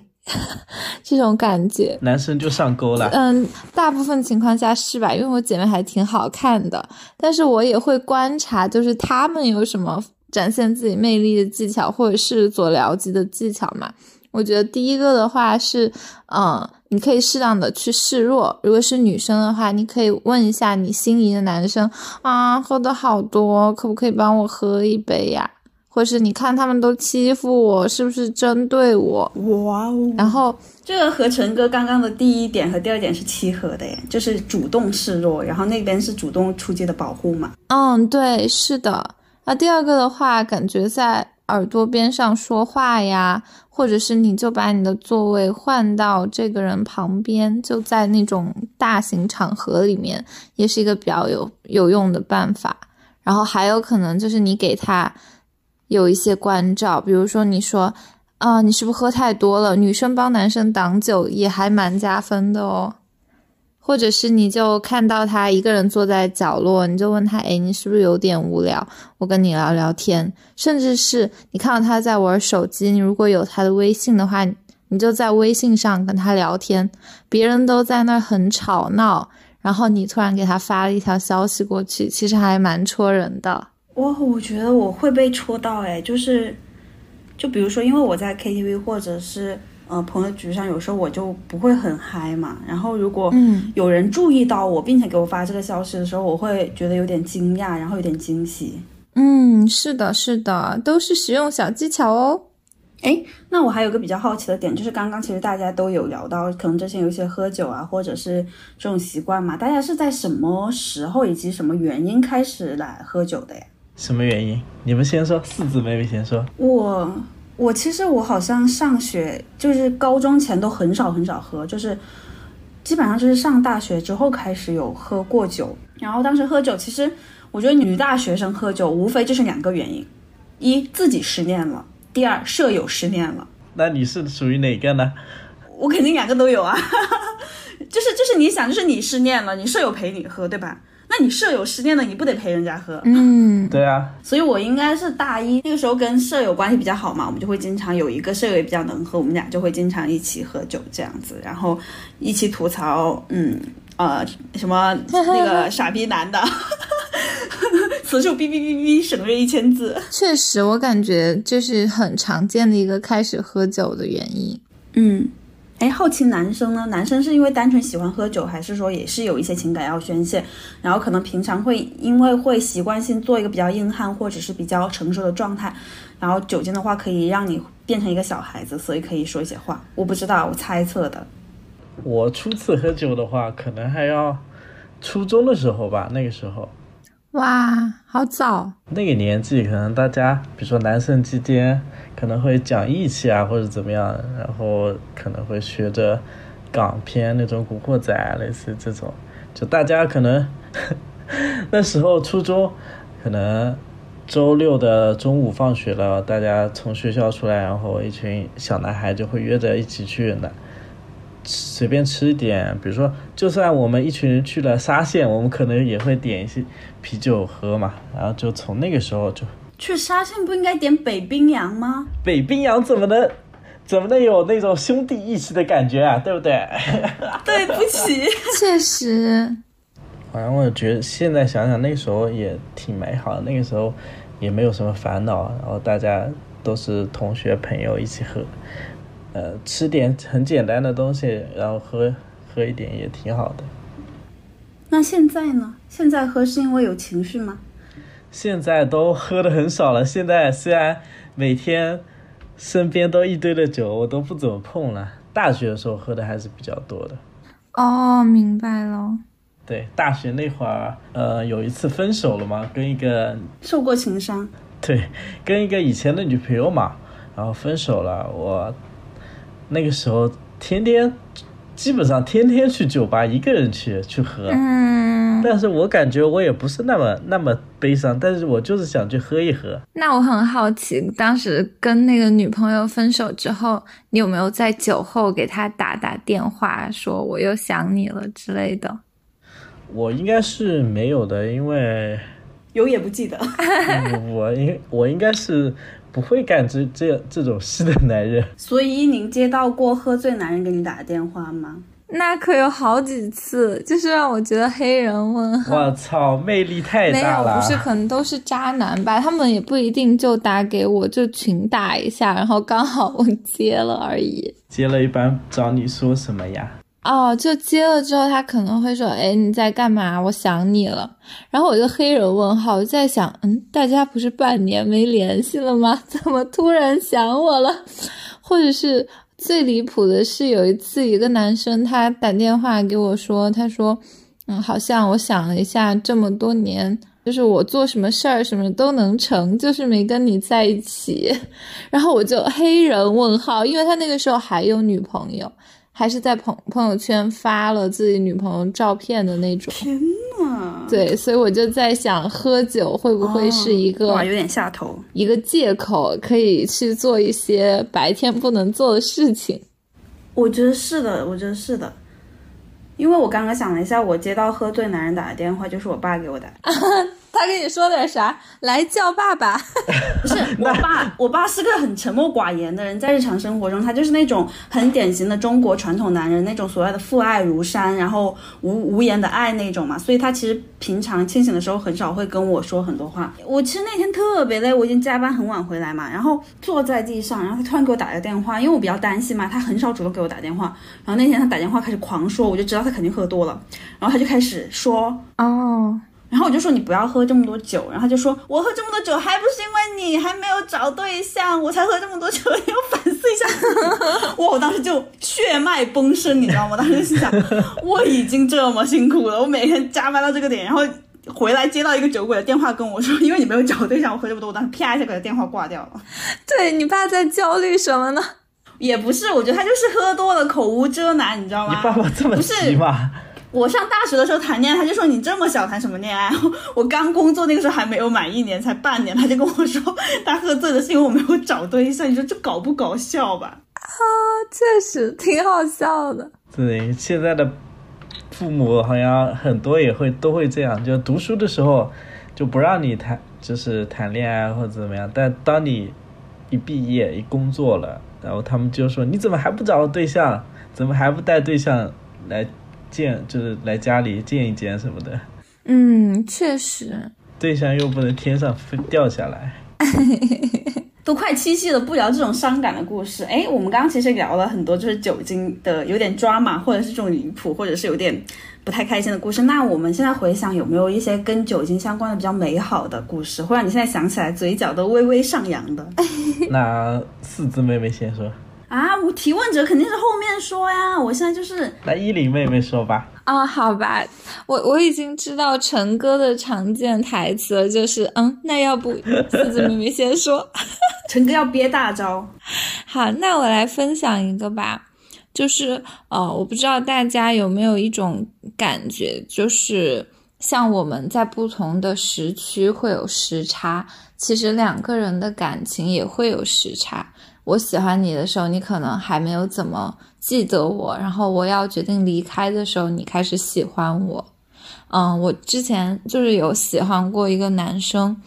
这种感觉。男生就上钩了。嗯，大部分情况下是吧？因为我姐妹还挺好看的，但是我也会观察，就是他们有什么展现自己魅力的技巧，或者是所了及的技巧嘛。我觉得第一个的话是，嗯，你可以适当的去示弱。如果是女生的话，你可以问一下你心仪的男生啊，喝的好多，可不可以帮我喝一杯呀？或是你看他们都欺负我，是不是针对我？哇哦！然后这个和陈哥刚刚的第一点和第二点是契合的耶，就是主动示弱，然后那边是主动出击的保护嘛。嗯，对，是的。那第二个的话，感觉在耳朵边上说话呀，或者是你就把你的座位换到这个人旁边，就在那种大型场合里面，也是一个比较有有用的办法。然后还有可能就是你给他。有一些关照，比如说你说，啊，你是不是喝太多了？女生帮男生挡酒也还蛮加分的哦。或者是你就看到他一个人坐在角落，你就问他，哎，你是不是有点无聊？我跟你聊聊天。甚至是你看到他在玩手机，你如果有他的微信的话，你就在微信上跟他聊天。别人都在那很吵闹，然后你突然给他发了一条消息过去，其实还蛮戳人的。哇，我觉得我会被戳到哎，就是，就比如说，因为我在 KTV 或者是呃朋友局上，有时候我就不会很嗨嘛。然后如果有人注意到我，并且给我发这个消息的时候，我会觉得有点惊讶，然后有点惊喜。嗯，是的，是的，都是实用小技巧哦。哎，那我还有个比较好奇的点，就是刚刚其实大家都有聊到，可能之前有一些喝酒啊，或者是这种习惯嘛，大家是在什么时候以及什么原因开始来喝酒的呀？什么原因？你们先说，四字妹妹先说。我我其实我好像上学就是高中前都很少很少喝，就是基本上就是上大学之后开始有喝过酒。然后当时喝酒，其实我觉得女大学生喝酒无非就是两个原因：一自己失恋了，第二舍友失恋了。那你是属于哪个呢？我肯定两个都有啊，就是就是你想，就是你失恋了，你舍友陪你喝，对吧？那你舍友失恋了，你不得陪人家喝？嗯，对啊。所以我应该是大一那个时候跟舍友关系比较好嘛，我们就会经常有一个舍友也比较能喝，我们俩就会经常一起喝酒这样子，然后一起吐槽，嗯呃什么那个傻逼男的，此处哔哔哔哔省略一千字。确实，我感觉就是很常见的一个开始喝酒的原因。嗯。哎，好奇男生呢？男生是因为单纯喜欢喝酒，还是说也是有一些情感要宣泄？然后可能平常会因为会习惯性做一个比较硬汉或者是比较成熟的状态，然后酒精的话可以让你变成一个小孩子，所以可以说一些话。我不知道，我猜测的。我初次喝酒的话，可能还要初中的时候吧，那个时候。哇，好早！那个年纪，可能大家，比如说男生之间。可能会讲义气啊，或者怎么样，然后可能会学着港片那种古惑仔，类似这种。就大家可能 那时候初中，可能周六的中午放学了，大家从学校出来，然后一群小男孩就会约着一起去那随便吃一点。比如说，就算我们一群人去了沙县，我们可能也会点一些啤酒喝嘛。然后就从那个时候就。去沙县不应该点北冰洋吗？北冰洋怎么能怎么能有那种兄弟义气的感觉啊？对不对？对不起，确实。反正我觉得现在想想，那时候也挺美好的。那个时候也没有什么烦恼，然后大家都是同学朋友一起喝，呃，吃点很简单的东西，然后喝喝一点也挺好的。那现在呢？现在喝是因为有情绪吗？现在都喝的很少了。现在虽然每天身边都一堆的酒，我都不怎么碰了。大学的时候喝的还是比较多的。哦，明白了。对，大学那会儿，呃，有一次分手了嘛，跟一个受过情伤。对，跟一个以前的女朋友嘛，然后分手了。我那个时候天天，基本上天天去酒吧，一个人去去喝。嗯。但是我感觉我也不是那么那么悲伤，但是我就是想去喝一喝。那我很好奇，当时跟那个女朋友分手之后，你有没有在酒后给她打打电话，说我又想你了之类的？我应该是没有的，因为有也不记得。我应我应该是不会干这这这种事的男人。所以您接到过喝醉男人给你打的电话吗？那可有好几次，就是让我觉得黑人问号。我操，魅力太大了没有，大了！不是，可能都是渣男吧？他们也不一定就打给我，就群打一下，然后刚好我接了而已。接了一般找你说什么呀？哦，就接了之后，他可能会说：“哎，你在干嘛？我想你了。”然后我就黑人问号，我在想，嗯，大家不是半年没联系了吗？怎么突然想我了？或者是最离谱的是，有一次一个男生他打电话给我说，他说：“嗯，好像我想了一下，这么多年，就是我做什么事儿什么都能成，就是没跟你在一起。”然后我就黑人问号，因为他那个时候还有女朋友。还是在朋朋友圈发了自己女朋友照片的那种。天呐，对，所以我就在想，喝酒会不会是一个、哇，有点下头。一个借口，可以去做一些白天不能做的事情？我觉得是的，我觉得是的。因为我刚刚想了一下，我接到喝醉男人打的电话，就是我爸给我打。他跟你说点啥？来叫爸爸。不 是我爸，我爸是个很沉默寡言的人，在日常生活中，他就是那种很典型的中国传统男人，那种所谓的父爱如山，然后无无言的爱那种嘛。所以他其实平常清醒的时候很少会跟我说很多话。我其实那天特别累，我已经加班很晚回来嘛，然后坐在地上，然后他突然给我打个电话，因为我比较担心嘛，他很少主动给我打电话。然后那天他打电话开始狂说，我就知道他肯定喝多了，然后他就开始说哦。然后我就说你不要喝这么多酒，然后他就说我喝这么多酒还不是因为你还没有找对象，我才喝这么多酒，你要反思一下。哇，我当时就血脉崩升，你知道吗？当时心想，我已经这么辛苦了，我每天加班到这个点，然后回来接到一个酒鬼的电话跟我说，因为你没有找对象，我喝这么多，我当时啪一下给他电话挂掉了。对你爸在焦虑什么呢？也不是，我觉得他就是喝多了，口无遮拦，你知道吗？你爸爸这么急吗？我上大学的时候谈恋爱，他就说你这么小谈什么恋爱？我刚工作那个时候还没有满一年，才半年，他就跟我说他喝醉了是因为我没有找对象。你说这搞不搞笑吧？啊，确实挺好笑的。对，现在的父母好像很多也会都会这样，就读书的时候就不让你谈，就是谈恋爱或者怎么样。但当你一毕业一工作了，然后他们就说你怎么还不找对象？怎么还不带对象来？见就是来家里见一见什么的，嗯，确实，对象又不能天上飞掉下来，都快七夕了，不聊这种伤感的故事。哎，我们刚刚其实聊了很多，就是酒精的有点抓马，或者是这种离谱，或者是有点不太开心的故事。那我们现在回想，有没有一些跟酒精相关的比较美好的故事，会让你现在想起来嘴角都微微上扬的？那四字妹妹先说。啊，我提问者肯定是后面说呀，我现在就是来依林妹妹说吧。啊，好吧，我我已经知道陈哥的常见台词了，就是嗯，那要不四子妹妹先说，陈哥要憋大招。好，那我来分享一个吧，就是呃，我不知道大家有没有一种感觉，就是像我们在不同的时区会有时差，其实两个人的感情也会有时差。我喜欢你的时候，你可能还没有怎么记得我。然后我要决定离开的时候，你开始喜欢我。嗯，我之前就是有喜欢过一个男生，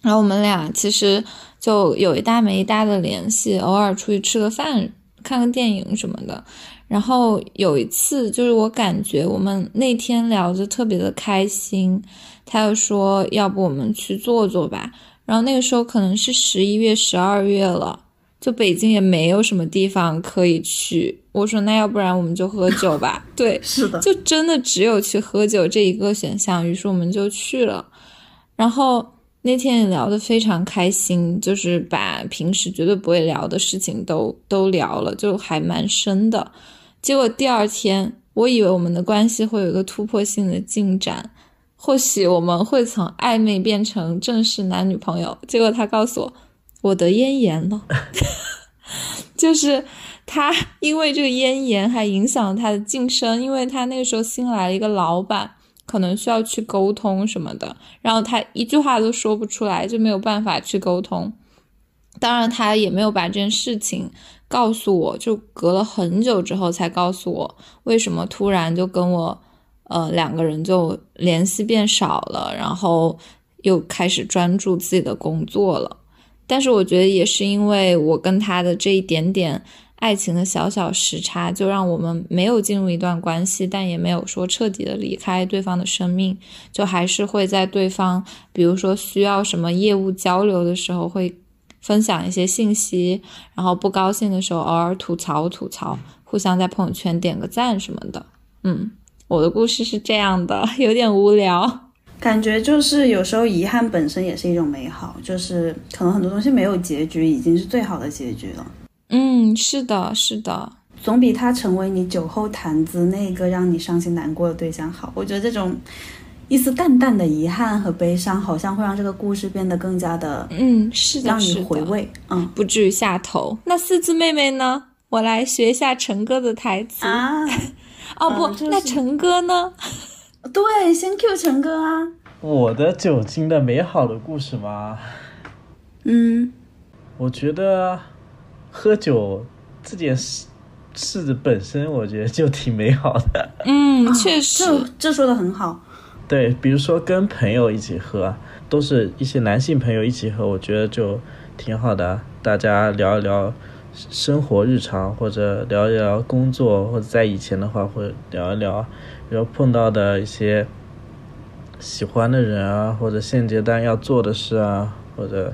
然后我们俩其实就有一搭没一搭的联系，偶尔出去吃个饭、看个电影什么的。然后有一次，就是我感觉我们那天聊着特别的开心，他又说要不我们去坐坐吧。然后那个时候可能是十一月、十二月了。就北京也没有什么地方可以去，我说那要不然我们就喝酒吧。对，是的，就真的只有去喝酒这一个选项，于是我们就去了。然后那天也聊得非常开心，就是把平时绝对不会聊的事情都都聊了，就还蛮深的。结果第二天，我以为我们的关系会有一个突破性的进展，或许我们会从暧昧变成正式男女朋友。结果他告诉我。我得咽炎了，就是他因为这个咽炎还影响了他的晋升，因为他那个时候新来了一个老板，可能需要去沟通什么的，然后他一句话都说不出来，就没有办法去沟通。当然，他也没有把这件事情告诉我，就隔了很久之后才告诉我为什么突然就跟我呃两个人就联系变少了，然后。又开始专注自己的工作了。但是我觉得也是因为我跟他的这一点点爱情的小小时差，就让我们没有进入一段关系，但也没有说彻底的离开对方的生命，就还是会在对方，比如说需要什么业务交流的时候，会分享一些信息，然后不高兴的时候偶尔吐槽吐槽，互相在朋友圈点个赞什么的。嗯，我的故事是这样的，有点无聊。感觉就是有时候遗憾本身也是一种美好，就是可能很多东西没有结局已经是最好的结局了。嗯，是的，是的，总比他成为你酒后谈资那个让你伤心难过的对象好。我觉得这种一丝淡淡的遗憾和悲伤，好像会让这个故事变得更加的，嗯，是的，让你回味。嗯不至于下头。那四字妹妹呢？我来学一下陈哥的台词。啊，哦不，嗯就是那陈哥呢？对，先 Q 陈哥啊。我的酒精的美好的故事吗？嗯，我觉得喝酒这件事事本身，我觉得就挺美好的。嗯，确实，这这说的很好。对，比如说跟朋友一起喝，都是一些男性朋友一起喝，我觉得就挺好的。大家聊一聊生活日常，或者聊一聊工作，或者在以前的话，会聊一聊，然后碰到的一些喜欢的人啊，或者现阶段要做的事啊，或者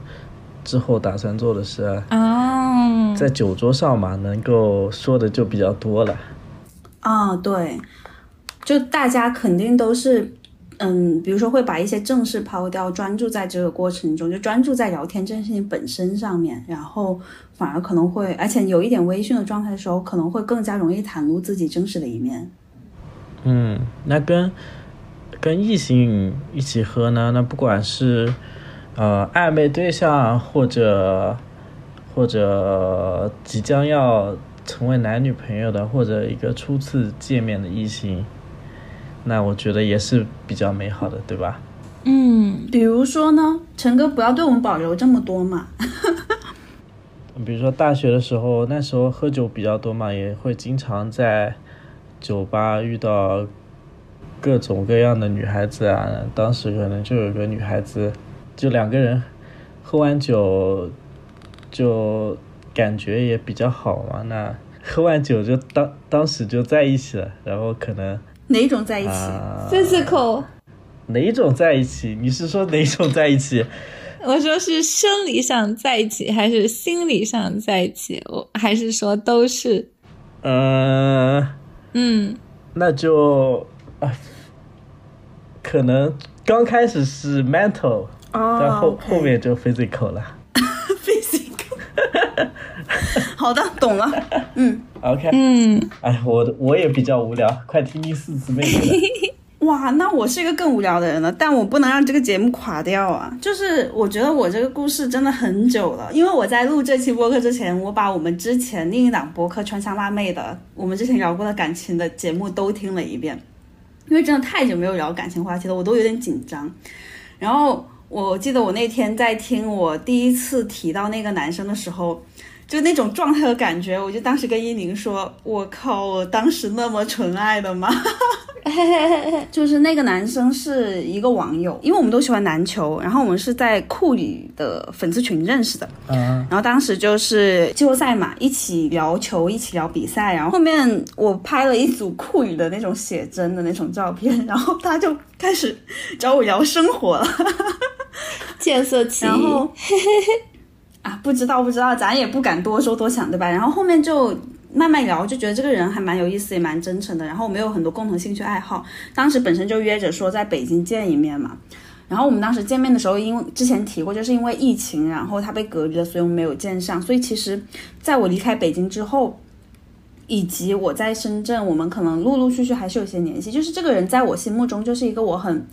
之后打算做的事啊，啊，在酒桌上嘛，能够说的就比较多了。啊，对，就大家肯定都是，嗯，比如说会把一些正事抛掉，专注在这个过程中，就专注在聊天这件事情本身上面，然后反而可能会，而且有一点微醺的状态的时候，可能会更加容易袒露自己真实的一面。嗯，那跟跟异性一起喝呢，那不管是呃暧昧对象，或者或者即将要成为男女朋友的，或者一个初次见面的异性，那我觉得也是比较美好的，对吧？嗯，比如说呢，陈哥不要对我们保留这么多嘛。比如说大学的时候，那时候喝酒比较多嘛，也会经常在酒吧遇到各种各样的女孩子啊。当时可能就有个女孩子，就两个人喝完酒就感觉也比较好嘛。那喝完酒就当当时就在一起了，然后可能哪种在一起？啊、physical，哪种在一起？你是说哪种在一起？我说是生理上在一起，还是心理上在一起？我还是说都是？嗯、嗯，那就啊，可能刚开始是 mental，、哦但后后面就 physical 了。physical。好的，懂了。嗯，OK，嗯，哎，我我也比较无聊，快听第四姊妹的。哇，那我是一个更无聊的人了，但我不能让这个节目垮掉啊！就是我觉得我这个故事真的很久了，因为我在录这期播客之前，我把我们之前另一档播客《川香辣妹》的，我们之前聊过的感情的节目都听了一遍，因为真的太久没有聊感情话题了，我都有点紧张。然后我记得我那天在听我第一次提到那个男生的时候，就那种状态和感觉，我就当时跟依宁说：“我靠，我当时那么纯爱的吗？” 就是那个男生是一个网友，因为我们都喜欢篮球，然后我们是在库里的粉丝群认识的，嗯，然后当时就是季后赛嘛，一起聊球，一起聊比赛，然后后面我拍了一组库里的那种写真的那种照片，然后他就开始找我聊生活了，见色起意。然后啊，不知道不知道，咱也不敢多说多想，对吧？然后后面就慢慢聊，就觉得这个人还蛮有意思，也蛮真诚的。然后我们有很多共同兴趣爱好，当时本身就约着说在北京见一面嘛。然后我们当时见面的时候，因为之前提过，就是因为疫情，然后他被隔离了，所以我们没有见上。所以其实在我离开北京之后，以及我在深圳，我们可能陆陆续续还是有些联系。就是这个人在我心目中就是一个我很，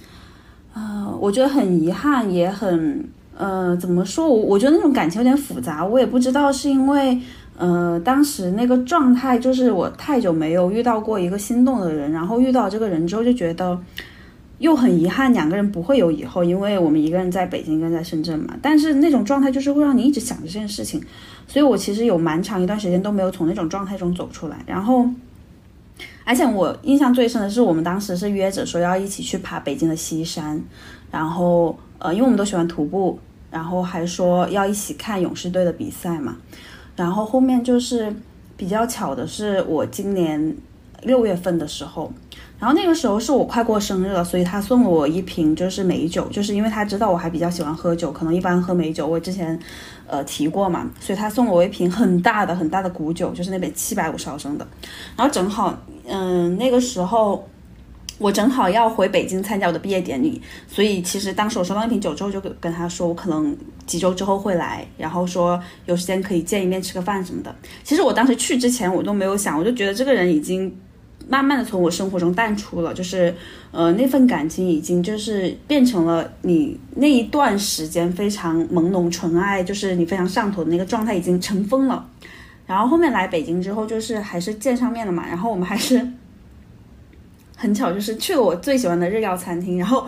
呃，我觉得很遗憾，也很呃，怎么说？我我觉得那种感情有点复杂，我也不知道是因为呃当时那个状态，就是我太久没有遇到过一个心动的人，然后遇到这个人之后就觉得。又很遗憾，两个人不会有以后，因为我们一个人在北京，一个人在深圳嘛。但是那种状态就是会让你一直想着这件事情，所以我其实有蛮长一段时间都没有从那种状态中走出来。然后，而且我印象最深的是，我们当时是约着说要一起去爬北京的西山，然后呃，因为我们都喜欢徒步，然后还说要一起看勇士队的比赛嘛。然后后面就是比较巧的是，我今年六月份的时候，然后那个时候是我快过生日了，所以他送了我一瓶就是美酒，就是因为他知道我还比较喜欢喝酒，可能一般喝美酒，我之前呃提过嘛，所以他送了我一瓶很大的很大的古酒，就是那杯七百五十毫升的，然后正好嗯那个时候。我正好要回北京参加我的毕业典礼，所以其实当时我收到那瓶酒之后，就跟跟他说，我可能几周之后会来，然后说有时间可以见一面吃个饭什么的。其实我当时去之前我都没有想，我就觉得这个人已经慢慢的从我生活中淡出了，就是呃那份感情已经就是变成了你那一段时间非常朦胧纯爱，就是你非常上头的那个状态已经尘封了。然后后面来北京之后，就是还是见上面了嘛，然后我们还是。很巧，就是去了我最喜欢的日料餐厅，然后，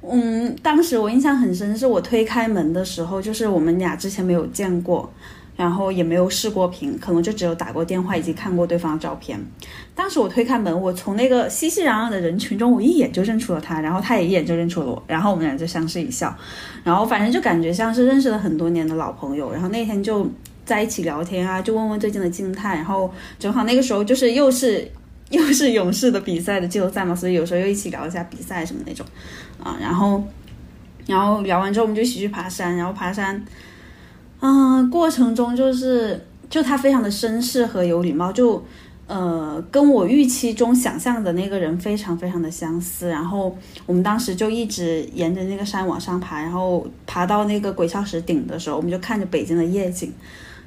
嗯，当时我印象很深，是我推开门的时候，就是我们俩之前没有见过，然后也没有试过屏，可能就只有打过电话以及看过对方的照片。当时我推开门，我从那个熙熙攘攘的人群中，我一眼就认出了他，然后他也一眼就认出了我，然后我们俩就相视一笑，然后反正就感觉像是认识了很多年的老朋友，然后那天就在一起聊天啊，就问问最近的静态，然后正好那个时候就是又是。又是勇士的比赛的季后赛嘛，所以有时候又一起聊一下比赛什么那种，啊，然后，然后聊完之后我们就一起去爬山，然后爬山，嗯，过程中就是就他非常的绅士和有礼貌，就呃跟我预期中想象的那个人非常非常的相似，然后我们当时就一直沿着那个山往上爬，然后爬到那个鬼窍石顶的时候，我们就看着北京的夜景。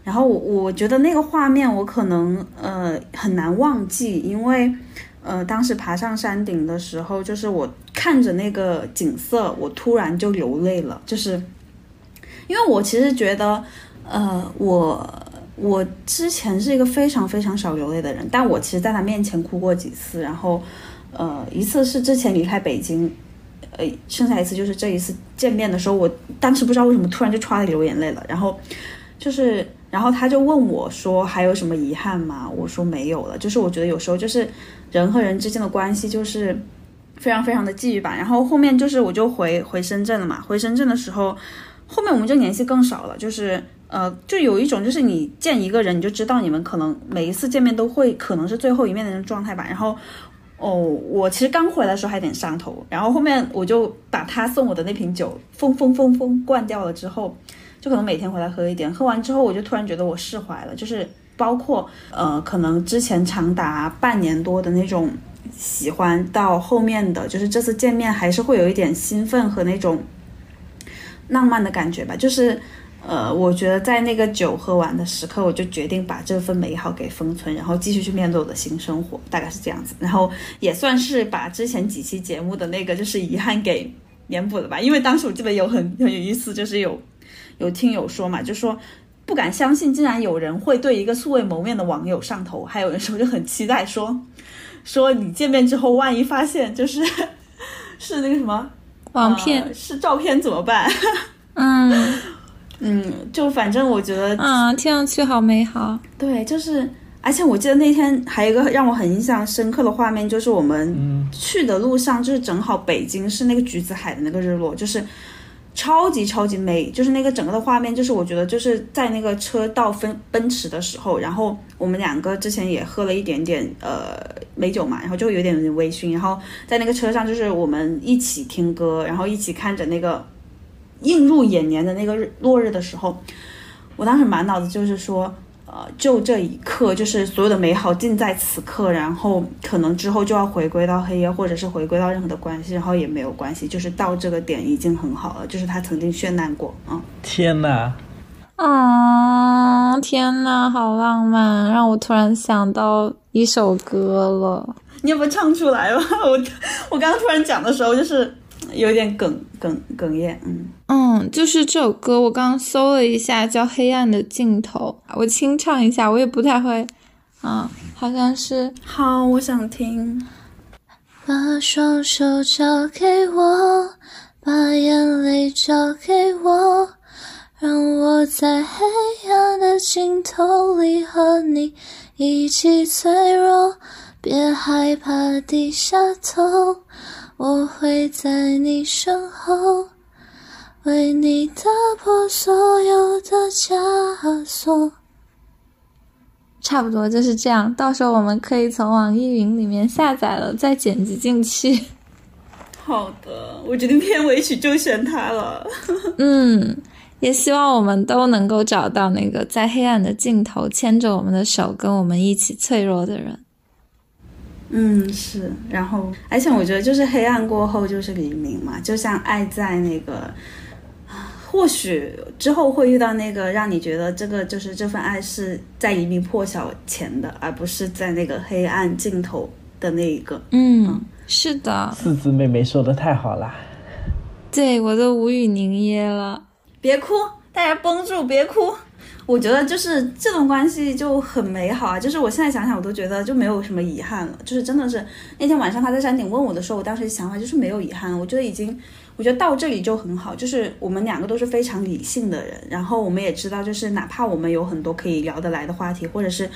然后我我觉得那个画面我可能呃很难忘记，因为呃当时爬上山顶的时候，就是我看着那个景色，我突然就流泪了，就是因为我其实觉得呃我我之前是一个非常非常少流泪的人，但我其实在他面前哭过几次，然后呃一次是之前离开北京，呃剩下一次就是这一次见面的时候，我当时不知道为什么突然就唰的流眼泪了，然后就是。然后他就问我说：“还有什么遗憾吗？”我说：“没有了。”就是我觉得有时候就是人和人之间的关系就是非常非常的际遇吧。然后后面就是我就回回深圳了嘛。回深圳的时候，后面我们就联系更少了。就是呃，就有一种就是你见一个人，你就知道你们可能每一次见面都会可能是最后一面的那种状态吧。然后哦，我其实刚回来的时候还有点上头。然后后面我就把他送我的那瓶酒封封封封灌掉了之后。就可能每天回来喝一点，喝完之后我就突然觉得我释怀了，就是包括呃，可能之前长达半年多的那种喜欢，到后面的就是这次见面还是会有一点兴奋和那种浪漫的感觉吧。就是呃，我觉得在那个酒喝完的时刻，我就决定把这份美好给封存，然后继续去面对我的新生活，大概是这样子。然后也算是把之前几期节目的那个就是遗憾给弥补了吧。因为当时我记得有很很有意思，就是有。有听友说嘛，就说不敢相信，竟然有人会对一个素未谋面的网友上头。还有人说就很期待，说 说你见面之后，万一发现就是 是那个什么网骗，是照片怎么办？嗯嗯，就反正我觉得嗯，听上去好美好。对，就是而且我记得那天还有一个让我很印象深刻的画面，就是我们去的路上，就是正好北京是那个橘子海的那个日落，就是。超级超级美，就是那个整个的画面，就是我觉得就是在那个车到分奔驰的时候，然后我们两个之前也喝了一点点呃美酒嘛，然后就有点微醺，然后在那个车上就是我们一起听歌，然后一起看着那个映入眼帘的那个落日的时候，我当时满脑子就是说。呃，就这一刻，就是所有的美好尽在此刻，然后可能之后就要回归到黑夜，或者是回归到任何的关系，然后也没有关系，就是到这个点已经很好了。就是他曾经绚烂过啊！天哪，啊，天哪，好浪漫，让我突然想到一首歌了。你要不唱出来吧？我我刚刚突然讲的时候，就是。有点哽哽哽咽，嗯嗯，就是这首歌，我刚刚搜了一下，叫《黑暗的尽头》，我清唱一下，我也不太会，啊，好像是，好，我想听。把双手交给我，把眼泪交给我，让我在黑暗的尽头里和你一起脆弱，别害怕低下头。我会在你身后，为你打破所有的枷锁。差不多就是这样，到时候我们可以从网易云里面下载了，再剪辑进去。好的，我决定片尾曲就选它了。嗯，也希望我们都能够找到那个在黑暗的尽头牵着我们的手，跟我们一起脆弱的人。嗯，是。然后，而且我觉得，就是黑暗过后就是黎明嘛，就像爱在那个，或许之后会遇到那个让你觉得这个就是这份爱是在黎明破晓前的，而不是在那个黑暗尽头的那一个。嗯。是的，四字妹妹说的太好啦，对我都无语凝噎了。别哭，大家绷住，别哭。我觉得就是这段关系就很美好啊，就是我现在想想，我都觉得就没有什么遗憾了。就是真的是那天晚上他在山顶问我的时候，我当时想法就是没有遗憾。我觉得已经，我觉得到这里就很好。就是我们两个都是非常理性的人，然后我们也知道，就是哪怕我们有很多可以聊得来的话题，或者是。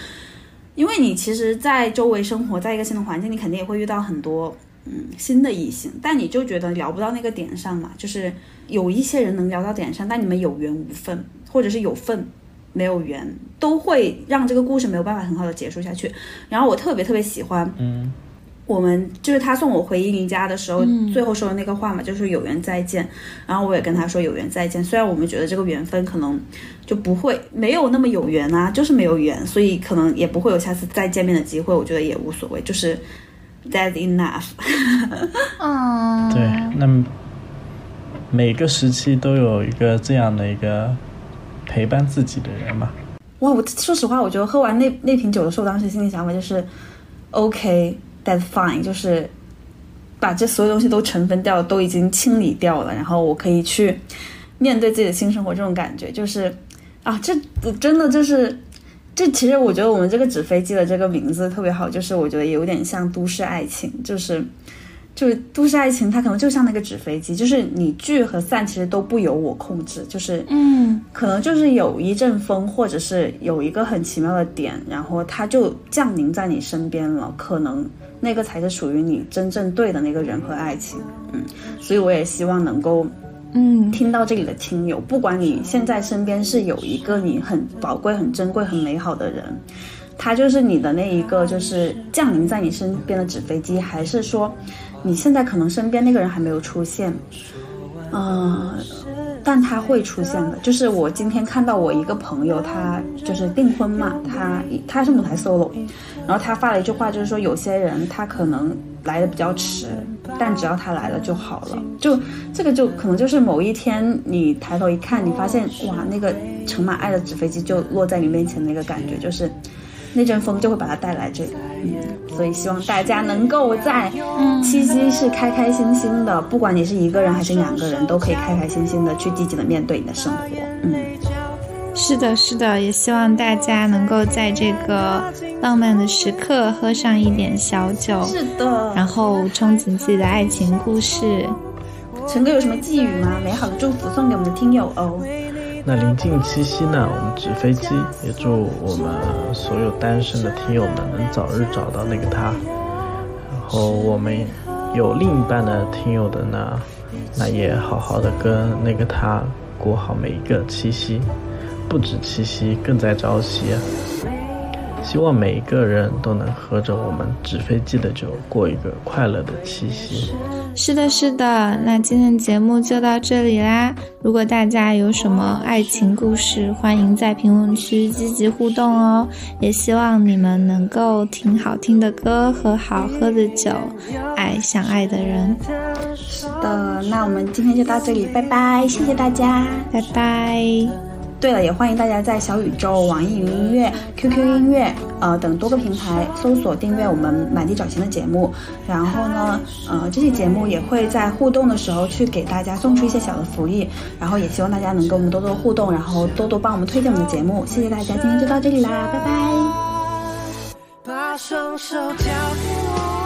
因为你其实，在周围生活在一个新的环境，你肯定也会遇到很多嗯新的异性，但你就觉得聊不到那个点上嘛。就是有一些人能聊到点上，但你们有缘无分，或者是有份没有缘，都会让这个故事没有办法很好的结束下去。然后我特别特别喜欢，嗯。我们就是他送我回伊林家的时候，最后说的那个话嘛，就是有缘再见。然后我也跟他说有缘再见。虽然我们觉得这个缘分可能就不会没有那么有缘啊，就是没有缘，所以可能也不会有下次再见面的机会。我觉得也无所谓，就是 that's enough。嗯，对，那每个时期都有一个这样的一个陪伴自己的人嘛。哇，我说实话，我觉得喝完那那瓶酒的时候，当时心里想法就是 OK。That's fine，就是把这所有东西都尘封掉，都已经清理掉了，然后我可以去面对自己的新生活。这种感觉就是啊，这真的就是这。其实我觉得我们这个纸飞机的这个名字特别好，就是我觉得有点像都市爱情，就是就是都市爱情，它可能就像那个纸飞机，就是你聚和散其实都不由我控制，就是嗯，可能就是有一阵风，或者是有一个很奇妙的点，然后它就降临在你身边了，可能。那个才是属于你真正对的那个人和爱情，嗯，所以我也希望能够，嗯，听到这里的听友，不管你现在身边是有一个你很宝贵、很珍贵、很美好的人，他就是你的那一个就是降临在你身边的纸飞机，还是说你现在可能身边那个人还没有出现，嗯。但他会出现的，就是我今天看到我一个朋友，他就是订婚嘛，他他是母胎 solo，然后他发了一句话，就是说有些人他可能来的比较迟，但只要他来了就好了，就这个就可能就是某一天你抬头一看，你发现哇，那个盛满爱的纸飞机就落在你面前，那个感觉就是。那阵风就会把它带来这里，嗯，所以希望大家能够在七夕是开开心心的，不管你是一个人还是两个人，都可以开开心心的去积极的面对你的生活，嗯，是的，是的，也希望大家能够在这个浪漫的时刻喝上一点小酒，是的，然后憧憬自己的爱情故事。陈哥有什么寄语吗？美好的祝福送给我们的听友哦。那临近七夕呢，我们纸飞机也祝我们所有单身的听友们能早日找到那个他。然后我们有另一半的听友的呢，那也好好的跟那个他过好每一个七夕，不止七夕，更在朝夕。希望每一个人都能喝着我们纸飞机的酒，过一个快乐的七夕。是的，是的。那今天节目就到这里啦。如果大家有什么爱情故事，欢迎在评论区积极互动哦。也希望你们能够听好听的歌，喝好喝的酒，爱想爱的人。是的，那我们今天就到这里，拜拜，谢谢大家，拜拜。对了，也欢迎大家在小宇宙、网易云音乐、QQ 音乐，呃等多个平台搜索订阅我们满地找钱的节目。然后呢，呃，这期节目也会在互动的时候去给大家送出一些小的福利。然后也希望大家能跟我们多多互动，然后多多帮我们推荐我们的节目。谢谢大家，今天就到这里啦，拜拜。把双手交给我，